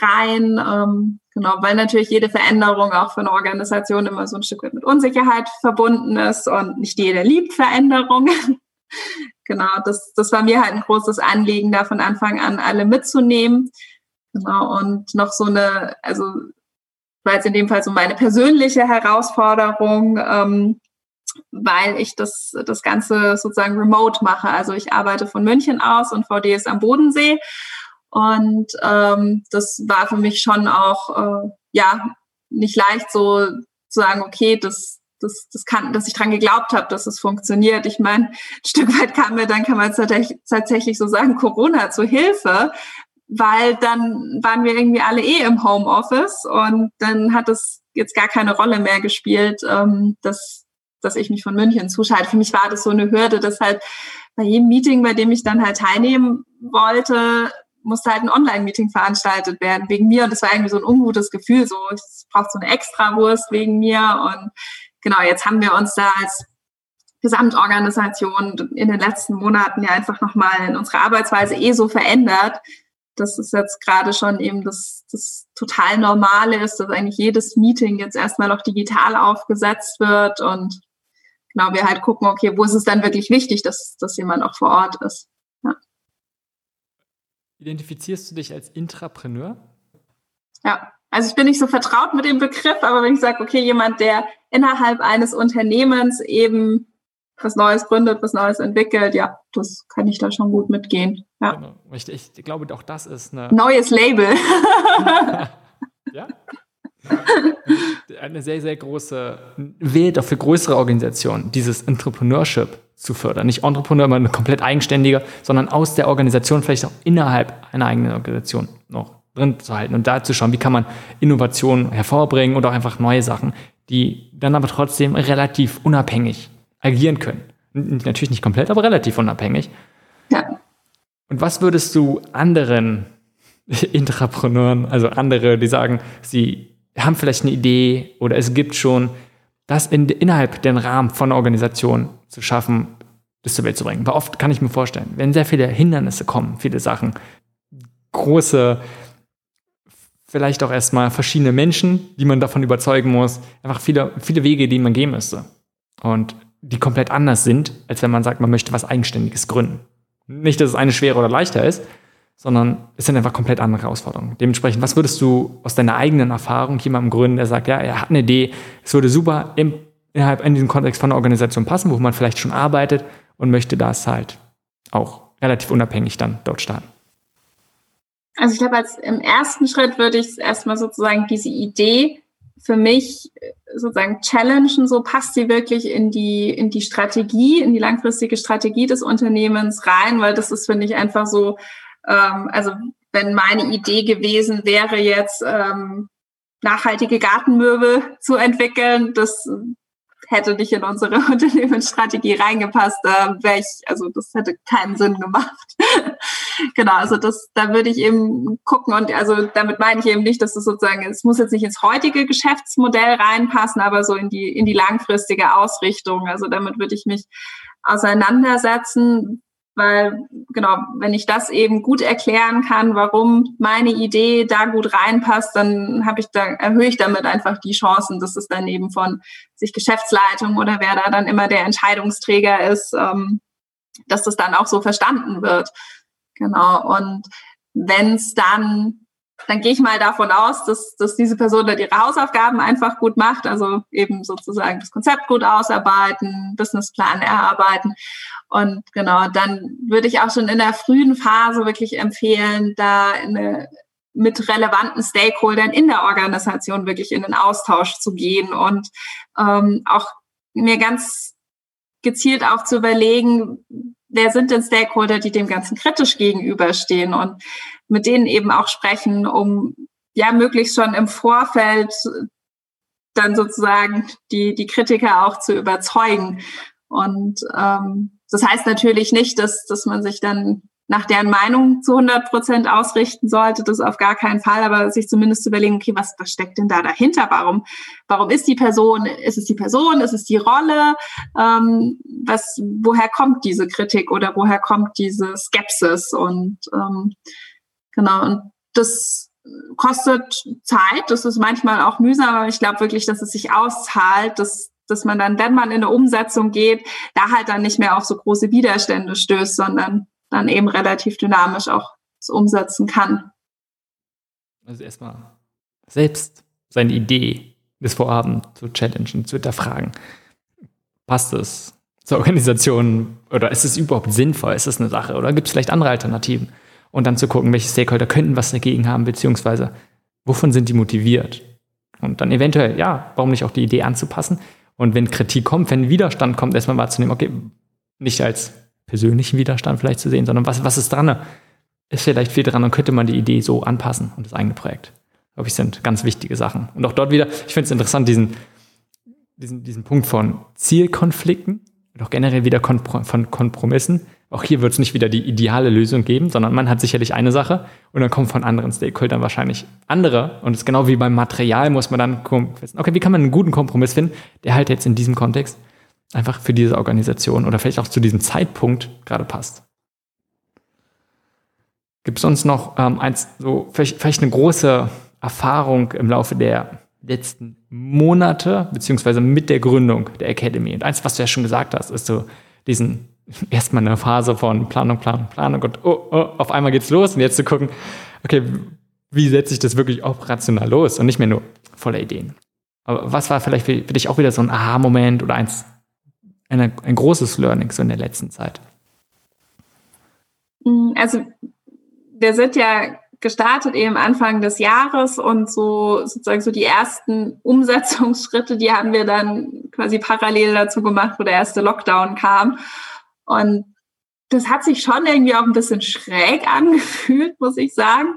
rein. Ähm, genau, weil natürlich jede Veränderung auch für eine Organisation immer so ein Stück weit mit Unsicherheit verbunden ist und nicht jeder liebt Veränderungen. genau, das, das war mir halt ein großes Anliegen, da von Anfang an alle mitzunehmen. Genau, und noch so eine, also war jetzt in dem Fall so meine persönliche Herausforderung, ähm, weil ich das, das Ganze sozusagen remote mache. Also ich arbeite von München aus und VD ist am Bodensee. Und ähm, das war für mich schon auch äh, ja nicht leicht, so zu sagen, okay, das, das, das kann, dass ich dran geglaubt habe, dass es funktioniert. Ich meine, ein Stück weit kam mir dann, kann man tatsächlich, so sagen, Corona zur Hilfe, weil dann waren wir irgendwie alle eh im Homeoffice und dann hat es jetzt gar keine Rolle mehr gespielt, ähm, dass dass ich mich von München zuschalte. Für mich war das so eine Hürde, dass halt bei jedem Meeting, bei dem ich dann halt teilnehmen wollte, musste halt ein Online-Meeting veranstaltet werden wegen mir. Und das war irgendwie so ein ungutes Gefühl, so, ich brauche so eine Extrawurst wegen mir. Und genau, jetzt haben wir uns da als Gesamtorganisation in den letzten Monaten ja einfach nochmal in unserer Arbeitsweise eh so verändert, dass es jetzt gerade schon eben das, das total Normale ist, dass eigentlich jedes Meeting jetzt erstmal auch digital aufgesetzt wird und genau, wir halt gucken, okay, wo ist es dann wirklich wichtig, dass, dass jemand auch vor Ort ist. Identifizierst du dich als Intrapreneur? Ja, also ich bin nicht so vertraut mit dem Begriff, aber wenn ich sage, okay, jemand, der innerhalb eines Unternehmens eben was Neues gründet, was Neues entwickelt, ja, das kann ich da schon gut mitgehen. Ja. Genau. Ich, ich glaube, auch das ist eine. Neues Label. ja, eine sehr, sehr große Welt auch für größere Organisationen, dieses Entrepreneurship zu fördern. Nicht Entrepreneur, immer eine komplett eigenständige, sondern aus der Organisation, vielleicht auch innerhalb einer eigenen Organisation noch drin zu halten und da zu schauen, wie kann man Innovationen hervorbringen oder auch einfach neue Sachen, die dann aber trotzdem relativ unabhängig agieren können. Natürlich nicht komplett, aber relativ unabhängig. Ja. Und was würdest du anderen Intrapreneuren, also andere, die sagen, sie haben vielleicht eine Idee oder es gibt schon, das in, innerhalb den Rahmen von einer Organisation zu schaffen, das zur Welt zu bringen. Weil oft kann ich mir vorstellen, wenn sehr viele Hindernisse kommen, viele Sachen, große, vielleicht auch erstmal verschiedene Menschen, die man davon überzeugen muss, einfach viele, viele Wege, die man gehen müsste. Und die komplett anders sind, als wenn man sagt, man möchte was Eigenständiges gründen. Nicht, dass es eine schwerer oder leichter ist, sondern es sind einfach komplett andere Herausforderungen. Dementsprechend, was würdest du aus deiner eigenen Erfahrung jemandem gründen, der sagt, ja, er hat eine Idee, es würde super im, innerhalb in diesem Kontext von einer Organisation passen, wo man vielleicht schon arbeitet und möchte das halt auch relativ unabhängig dann dort starten? Also ich glaube, als im ersten Schritt würde ich erstmal sozusagen diese Idee für mich sozusagen challengen, so passt sie wirklich in die, in die Strategie, in die langfristige Strategie des Unternehmens rein, weil das ist, finde ich, einfach so ähm, also wenn meine Idee gewesen wäre, jetzt ähm, nachhaltige Gartenmöbel zu entwickeln, das hätte nicht in unsere Unternehmensstrategie reingepasst, da wäre ich, also das hätte keinen Sinn gemacht. genau, also das, da würde ich eben gucken und also damit meine ich eben nicht, dass es sozusagen, es muss jetzt nicht ins heutige Geschäftsmodell reinpassen, aber so in die, in die langfristige Ausrichtung. Also damit würde ich mich auseinandersetzen, weil genau, wenn ich das eben gut erklären kann, warum meine Idee da gut reinpasst, dann habe ich da erhöhe ich damit einfach die Chancen, dass es dann eben von sich Geschäftsleitung oder wer da dann immer der Entscheidungsträger ist, ähm, dass das dann auch so verstanden wird. Genau. Und wenn es dann dann gehe ich mal davon aus, dass, dass diese Person dann ihre Hausaufgaben einfach gut macht, also eben sozusagen das Konzept gut ausarbeiten, Businessplan erarbeiten. Und genau, dann würde ich auch schon in der frühen Phase wirklich empfehlen, da eine, mit relevanten Stakeholdern in der Organisation wirklich in den Austausch zu gehen und ähm, auch mir ganz gezielt auch zu überlegen, wer sind denn Stakeholder, die dem Ganzen kritisch gegenüberstehen und mit denen eben auch sprechen, um ja möglichst schon im Vorfeld dann sozusagen die, die Kritiker auch zu überzeugen. Und ähm, das heißt natürlich nicht, dass, dass man sich dann nach deren Meinung zu 100 Prozent ausrichten sollte, das auf gar keinen Fall, aber sich zumindest zu überlegen, okay, was, was steckt denn da dahinter? Warum, warum ist die Person, ist es die Person, ist es die Rolle? Ähm, was, woher kommt diese Kritik oder woher kommt diese Skepsis? Und ähm, genau, und das kostet Zeit, das ist manchmal auch mühsam, aber ich glaube wirklich, dass es sich auszahlt, dass dass man dann, wenn man in eine Umsetzung geht, da halt dann nicht mehr auf so große Widerstände stößt, sondern dann eben relativ dynamisch auch umsetzen kann. Also erstmal selbst seine Idee, das Vorhaben zu challengen, zu hinterfragen. Passt es zur Organisation oder ist es überhaupt sinnvoll? Ist es eine Sache oder gibt es vielleicht andere Alternativen? Und dann zu gucken, welche Stakeholder könnten was dagegen haben, beziehungsweise wovon sind die motiviert? Und dann eventuell, ja, warum nicht auch die Idee anzupassen? Und wenn Kritik kommt, wenn Widerstand kommt, erstmal wahrzunehmen, okay, nicht als persönlichen Widerstand vielleicht zu sehen, sondern was, was ist dran? Ist vielleicht viel dran und könnte man die Idee so anpassen und das eigene Projekt. Glaube ich, sind ganz wichtige Sachen. Und auch dort wieder, ich finde es interessant, diesen, diesen, diesen Punkt von Zielkonflikten und auch generell wieder von Kompromissen. Auch hier wird es nicht wieder die ideale Lösung geben, sondern man hat sicherlich eine Sache und dann kommt von anderen Stakeholdern wahrscheinlich andere. Und es ist genau wie beim Material muss man dann wissen, okay, wie kann man einen guten Kompromiss finden, der halt jetzt in diesem Kontext einfach für diese Organisation oder vielleicht auch zu diesem Zeitpunkt gerade passt. Gibt es uns noch ähm, eins, so vielleicht, vielleicht eine große Erfahrung im Laufe der letzten Monate, beziehungsweise mit der Gründung der Academy? Und eins, was du ja schon gesagt hast, ist so diesen erstmal eine Phase von Planung, Planung, Planung und oh, oh, auf einmal geht's los und jetzt zu gucken, okay, wie setze ich das wirklich operational los und nicht mehr nur voller Ideen. Aber was war vielleicht für, dich auch wieder so ein Aha-Moment oder eins, eine, ein großes Learning so in der letzten Zeit? Mm, also wir sind ja gestartet eben Anfang des Jahres und so sozusagen so die ersten Umsetzungsschritte, die haben wir dann quasi parallel dazu gemacht, wo der erste Lockdown kam. Und das hat sich schon irgendwie auch ein bisschen schräg angefühlt, muss ich sagen.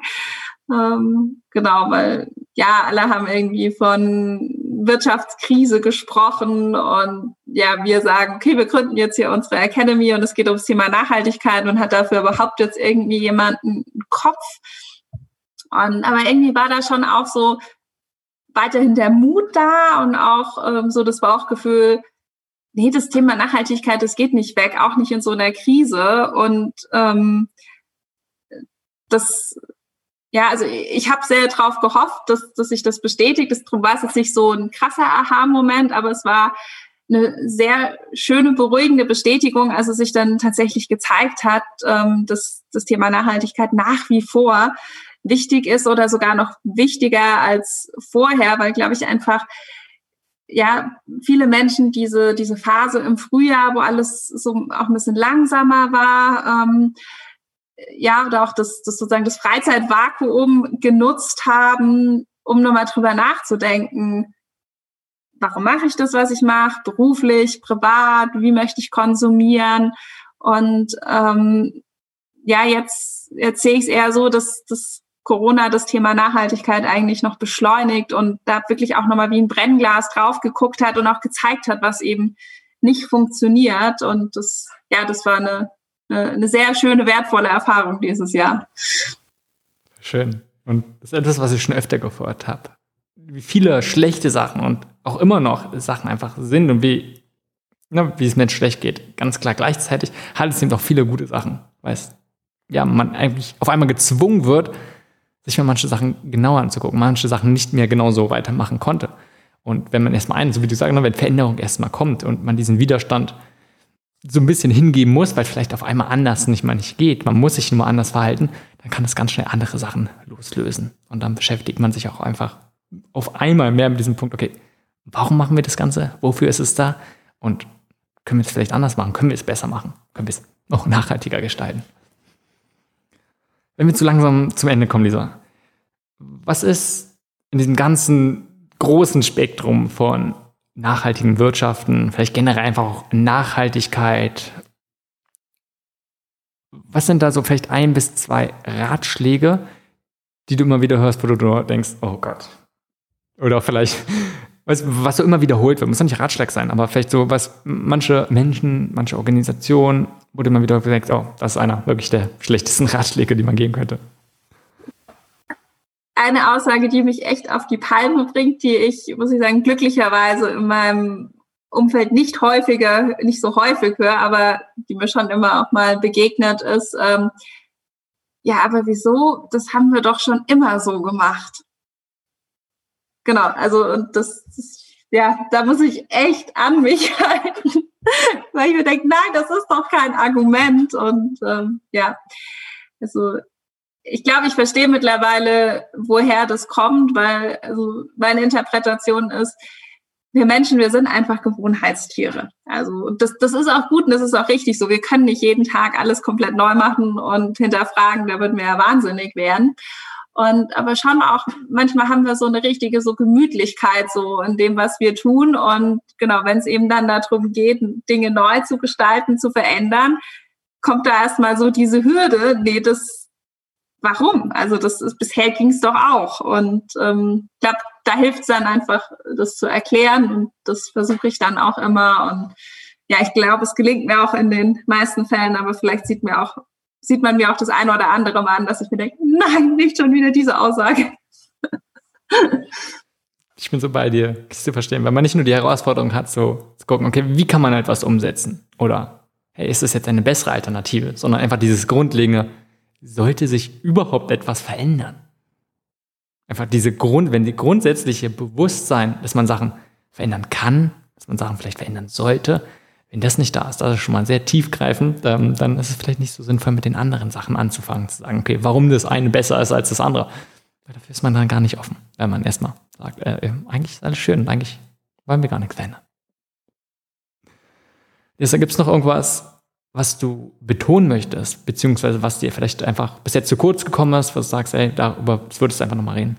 Ähm, genau, weil ja, alle haben irgendwie von Wirtschaftskrise gesprochen und ja, wir sagen, okay, wir gründen jetzt hier unsere Academy und es geht ums Thema Nachhaltigkeit und hat dafür überhaupt jetzt irgendwie jemanden Kopf. Und, aber irgendwie war da schon auch so weiterhin der Mut da und auch ähm, so das Bauchgefühl, nee, das Thema Nachhaltigkeit, das geht nicht weg, auch nicht in so einer Krise. Und ähm, das ja, also ich habe sehr darauf gehofft, dass, dass sich das bestätigt. Das war es jetzt nicht so ein krasser Aha-Moment, aber es war eine sehr schöne, beruhigende Bestätigung, als es sich dann tatsächlich gezeigt hat, ähm, dass das Thema Nachhaltigkeit nach wie vor wichtig ist oder sogar noch wichtiger als vorher, weil, glaube ich, einfach ja, viele Menschen diese, diese Phase im Frühjahr, wo alles so auch ein bisschen langsamer war, ähm, ja, oder auch das, das sozusagen das Freizeitvakuum genutzt haben, um nochmal drüber nachzudenken, warum mache ich das, was ich mache, beruflich, privat, wie möchte ich konsumieren. Und ähm, ja, jetzt, jetzt sehe ich es eher so, dass das Corona das Thema Nachhaltigkeit eigentlich noch beschleunigt und da wirklich auch nochmal wie ein Brennglas drauf geguckt hat und auch gezeigt hat, was eben nicht funktioniert. Und das, ja, das war eine, eine sehr schöne, wertvolle Erfahrung dieses Jahr. Schön. Und das ist etwas, was ich schon öfter gefordert habe. Wie viele schlechte Sachen und auch immer noch Sachen einfach sind und wie, ne, wie es Menschen schlecht geht. Ganz klar gleichzeitig hat es eben auch viele gute Sachen, weil es, ja, man eigentlich auf einmal gezwungen wird, sich mal manche Sachen genauer anzugucken, manche Sachen nicht mehr genau so weitermachen konnte. Und wenn man erstmal ein, so wie du sagst, ne, wenn Veränderung erstmal kommt und man diesen Widerstand so ein bisschen hingeben muss, weil vielleicht auf einmal anders nicht mal nicht geht, man muss sich nur anders verhalten, dann kann das ganz schnell andere Sachen loslösen. Und dann beschäftigt man sich auch einfach auf einmal mehr mit diesem Punkt, okay, warum machen wir das Ganze? Wofür ist es da? Und können wir es vielleicht anders machen? Können wir es besser machen? Können wir es noch nachhaltiger gestalten? Wenn wir zu langsam zum Ende kommen, Lisa, was ist in diesem ganzen großen Spektrum von nachhaltigen Wirtschaften, vielleicht generell einfach auch Nachhaltigkeit, was sind da so vielleicht ein bis zwei Ratschläge, die du immer wieder hörst, wo du denkst, oh Gott. Oder vielleicht, was, was so immer wiederholt wird, muss doch nicht Ratschlag sein, aber vielleicht so, was manche Menschen, manche Organisationen du immer wieder denkst, oh, das ist einer wirklich der schlechtesten Ratschläge, die man geben könnte. Eine Aussage, die mich echt auf die Palme bringt, die ich, muss ich sagen, glücklicherweise in meinem Umfeld nicht häufiger, nicht so häufig höre, aber die mir schon immer auch mal begegnet ist, ähm, ja, aber wieso? Das haben wir doch schon immer so gemacht. Genau, also und das ja, da muss ich echt an mich halten, weil ich mir denke, nein, das ist doch kein Argument. Und ähm, ja, also ich glaube, ich verstehe mittlerweile, woher das kommt, weil also meine Interpretation ist, wir Menschen, wir sind einfach Gewohnheitstiere. Also das, das ist auch gut und das ist auch richtig so. Wir können nicht jeden Tag alles komplett neu machen und hinterfragen, da würden wir ja wahnsinnig werden. Und aber schon auch, manchmal haben wir so eine richtige so Gemütlichkeit so in dem, was wir tun. Und genau, wenn es eben dann darum geht, Dinge neu zu gestalten, zu verändern, kommt da erstmal so diese Hürde, nee, das warum? Also das ist bisher ging es doch auch. Und ähm, ich glaube, da hilft es dann einfach, das zu erklären. Und das versuche ich dann auch immer. Und ja, ich glaube, es gelingt mir auch in den meisten Fällen, aber vielleicht sieht mir auch sieht man mir auch das eine oder andere mal an, dass ich mir denke, nein, nicht schon wieder diese Aussage. Ich bin so bei dir, das zu verstehen, weil man nicht nur die Herausforderung hat, so zu gucken, okay, wie kann man etwas umsetzen? Oder hey, ist das jetzt eine bessere Alternative? Sondern einfach dieses grundlegende, sollte sich überhaupt etwas verändern? Einfach diese Grund, wenn die grundsätzliche Bewusstsein, dass man Sachen verändern kann, dass man Sachen vielleicht verändern sollte, wenn das nicht da ist, das ist schon mal sehr tiefgreifend, ähm, dann ist es vielleicht nicht so sinnvoll, mit den anderen Sachen anzufangen, zu sagen, okay, warum das eine besser ist als das andere. Weil dafür ist man dann gar nicht offen, wenn man erstmal sagt, äh, äh eigentlich ist alles schön, eigentlich wollen wir gar nichts verändern. Jetzt gibt es noch irgendwas, was du betonen möchtest, beziehungsweise was dir vielleicht einfach bis jetzt zu kurz gekommen ist, was du sagst, ey, darüber würdest du einfach nochmal reden.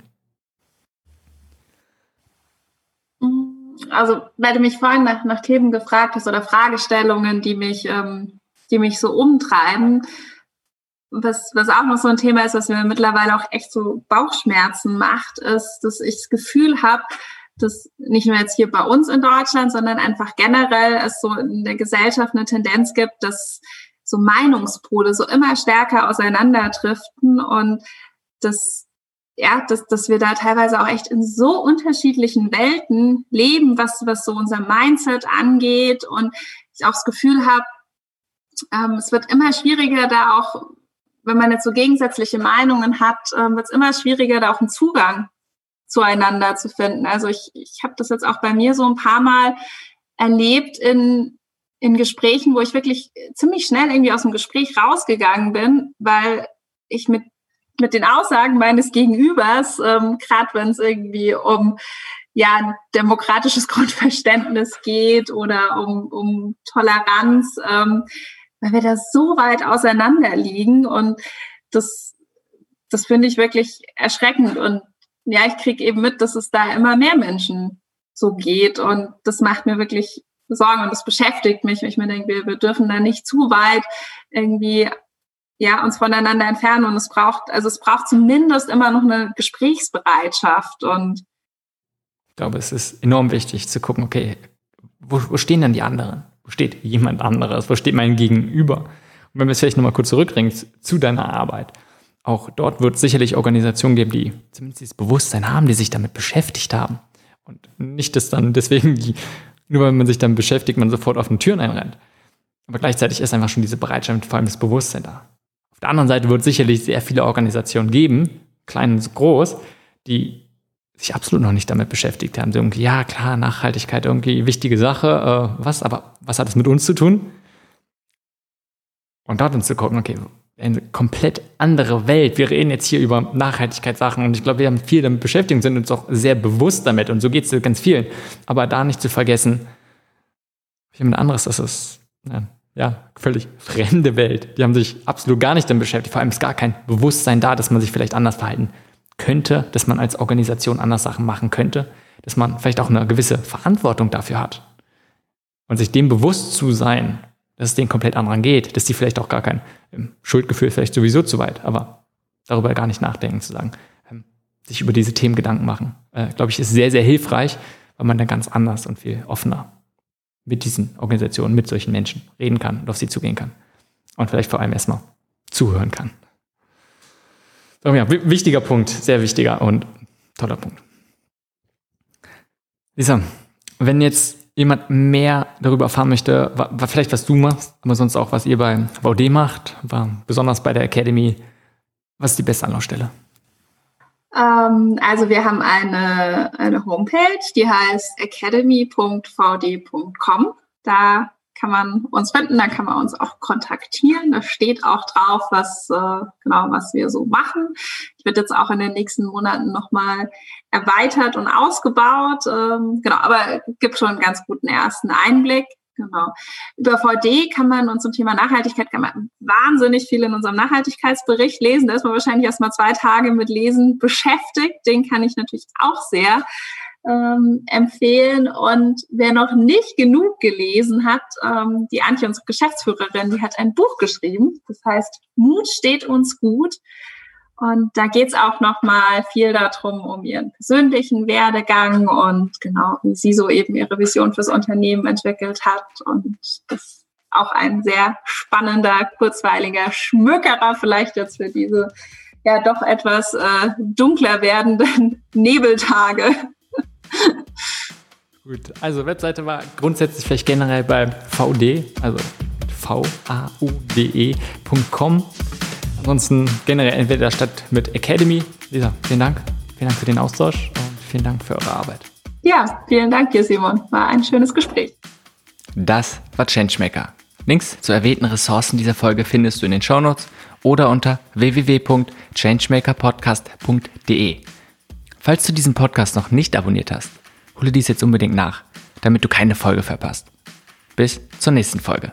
Also weil du mich vorhin nach, nach Themen gefragt hast oder Fragestellungen, die mich, ähm, die mich so umtreiben, was, was auch noch so ein Thema ist, was mir mittlerweile auch echt so Bauchschmerzen macht, ist, dass ich das Gefühl habe, dass nicht nur jetzt hier bei uns in Deutschland, sondern einfach generell es so in der Gesellschaft eine Tendenz gibt, dass so Meinungspole so immer stärker auseinanderdriften und das ja, dass, dass wir da teilweise auch echt in so unterschiedlichen Welten leben, was, was so unser Mindset angeht und ich auch das Gefühl habe, ähm, es wird immer schwieriger, da auch, wenn man jetzt so gegensätzliche Meinungen hat, ähm, wird es immer schwieriger, da auch einen Zugang zueinander zu finden. Also ich, ich habe das jetzt auch bei mir so ein paar Mal erlebt in, in Gesprächen, wo ich wirklich ziemlich schnell irgendwie aus dem Gespräch rausgegangen bin, weil ich mit mit den Aussagen meines Gegenübers, ähm, gerade wenn es irgendwie um ja, demokratisches Grundverständnis geht oder um, um Toleranz, ähm, weil wir da so weit auseinander liegen und das, das finde ich wirklich erschreckend. Und ja, ich kriege eben mit, dass es da immer mehr Menschen so geht und das macht mir wirklich Sorgen und das beschäftigt mich, wenn ich mir denke, wir, wir dürfen da nicht zu weit irgendwie ja, uns voneinander entfernen und es braucht, also es braucht zumindest immer noch eine Gesprächsbereitschaft und ich glaube, es ist enorm wichtig zu gucken, okay, wo, wo stehen denn die anderen? Wo steht jemand anderes? Wo steht mein Gegenüber? Und wenn wir es vielleicht nochmal kurz zurückbringen zu deiner Arbeit, auch dort wird es sicherlich Organisationen geben, die zumindest dieses Bewusstsein haben, die sich damit beschäftigt haben. Und nicht, dass dann deswegen, die, nur weil man sich dann beschäftigt, man sofort auf den Türen einrennt. Aber gleichzeitig ist einfach schon diese Bereitschaft, vor allem das Bewusstsein da. Auf der anderen Seite wird es sicherlich sehr viele Organisationen geben, klein und groß, die sich absolut noch nicht damit beschäftigt haben. So irgendwie, ja klar, Nachhaltigkeit irgendwie wichtige Sache, äh, was, aber was hat das mit uns zu tun? Und dort zu gucken, okay, eine komplett andere Welt. Wir reden jetzt hier über Nachhaltigkeitssachen und ich glaube, wir haben viel damit beschäftigt und sind uns auch sehr bewusst damit und so geht es ganz vielen. Aber da nicht zu vergessen, jemand anderes, das ist ja, ja, völlig fremde Welt. Die haben sich absolut gar nicht damit beschäftigt. Vor allem ist gar kein Bewusstsein da, dass man sich vielleicht anders verhalten könnte, dass man als Organisation anders Sachen machen könnte, dass man vielleicht auch eine gewisse Verantwortung dafür hat. Und sich dem bewusst zu sein, dass es denen komplett anderen geht, dass die vielleicht auch gar kein ähm, Schuldgefühl vielleicht sowieso zu weit, aber darüber gar nicht nachdenken, zu sagen, ähm, sich über diese Themen Gedanken machen, äh, glaube ich, ist sehr, sehr hilfreich, weil man dann ganz anders und viel offener mit diesen Organisationen, mit solchen Menschen reden kann und auf sie zugehen kann. Und vielleicht vor allem erstmal zuhören kann. So, ja, wichtiger Punkt, sehr wichtiger und toller Punkt. Lisa, wenn jetzt jemand mehr darüber erfahren möchte, vielleicht was du machst, aber sonst auch was ihr bei VD macht, besonders bei der Academy, was ist die beste Anlaufstelle? Ähm, also wir haben eine, eine Homepage, die heißt academy.vd.com. Da kann man uns finden, da kann man uns auch kontaktieren. Da steht auch drauf, was äh, genau was wir so machen. Ich werde jetzt auch in den nächsten Monaten nochmal erweitert und ausgebaut. Ähm, genau, aber gibt schon einen ganz guten ersten Einblick. Genau. Über VD kann man und zum Thema Nachhaltigkeit kann man wahnsinnig viel in unserem Nachhaltigkeitsbericht lesen. Da ist man wahrscheinlich erst mal zwei Tage mit Lesen beschäftigt. Den kann ich natürlich auch sehr ähm, empfehlen. Und wer noch nicht genug gelesen hat, ähm, die Antje, unsere Geschäftsführerin, die hat ein Buch geschrieben. Das heißt, Mut steht uns gut. Und da geht es auch nochmal viel darum, um ihren persönlichen Werdegang und genau, wie sie so eben ihre Vision fürs Unternehmen entwickelt hat. Und das ist auch ein sehr spannender, kurzweiliger Schmückerer vielleicht jetzt für diese ja doch etwas äh, dunkler werdenden Nebeltage. Gut, also Webseite war grundsätzlich vielleicht generell bei VD, also v-a-u-d-e.com. Ansonsten generell entweder statt mit Academy. Lisa, vielen Dank. Vielen Dank für den Austausch und vielen Dank für eure Arbeit. Ja, vielen Dank dir, Simon. War ein schönes Gespräch. Das war Changemaker. Links zu erwähnten Ressourcen dieser Folge findest du in den Shownotes oder unter www.changemakerpodcast.de. Falls du diesen Podcast noch nicht abonniert hast, hole dies jetzt unbedingt nach, damit du keine Folge verpasst. Bis zur nächsten Folge.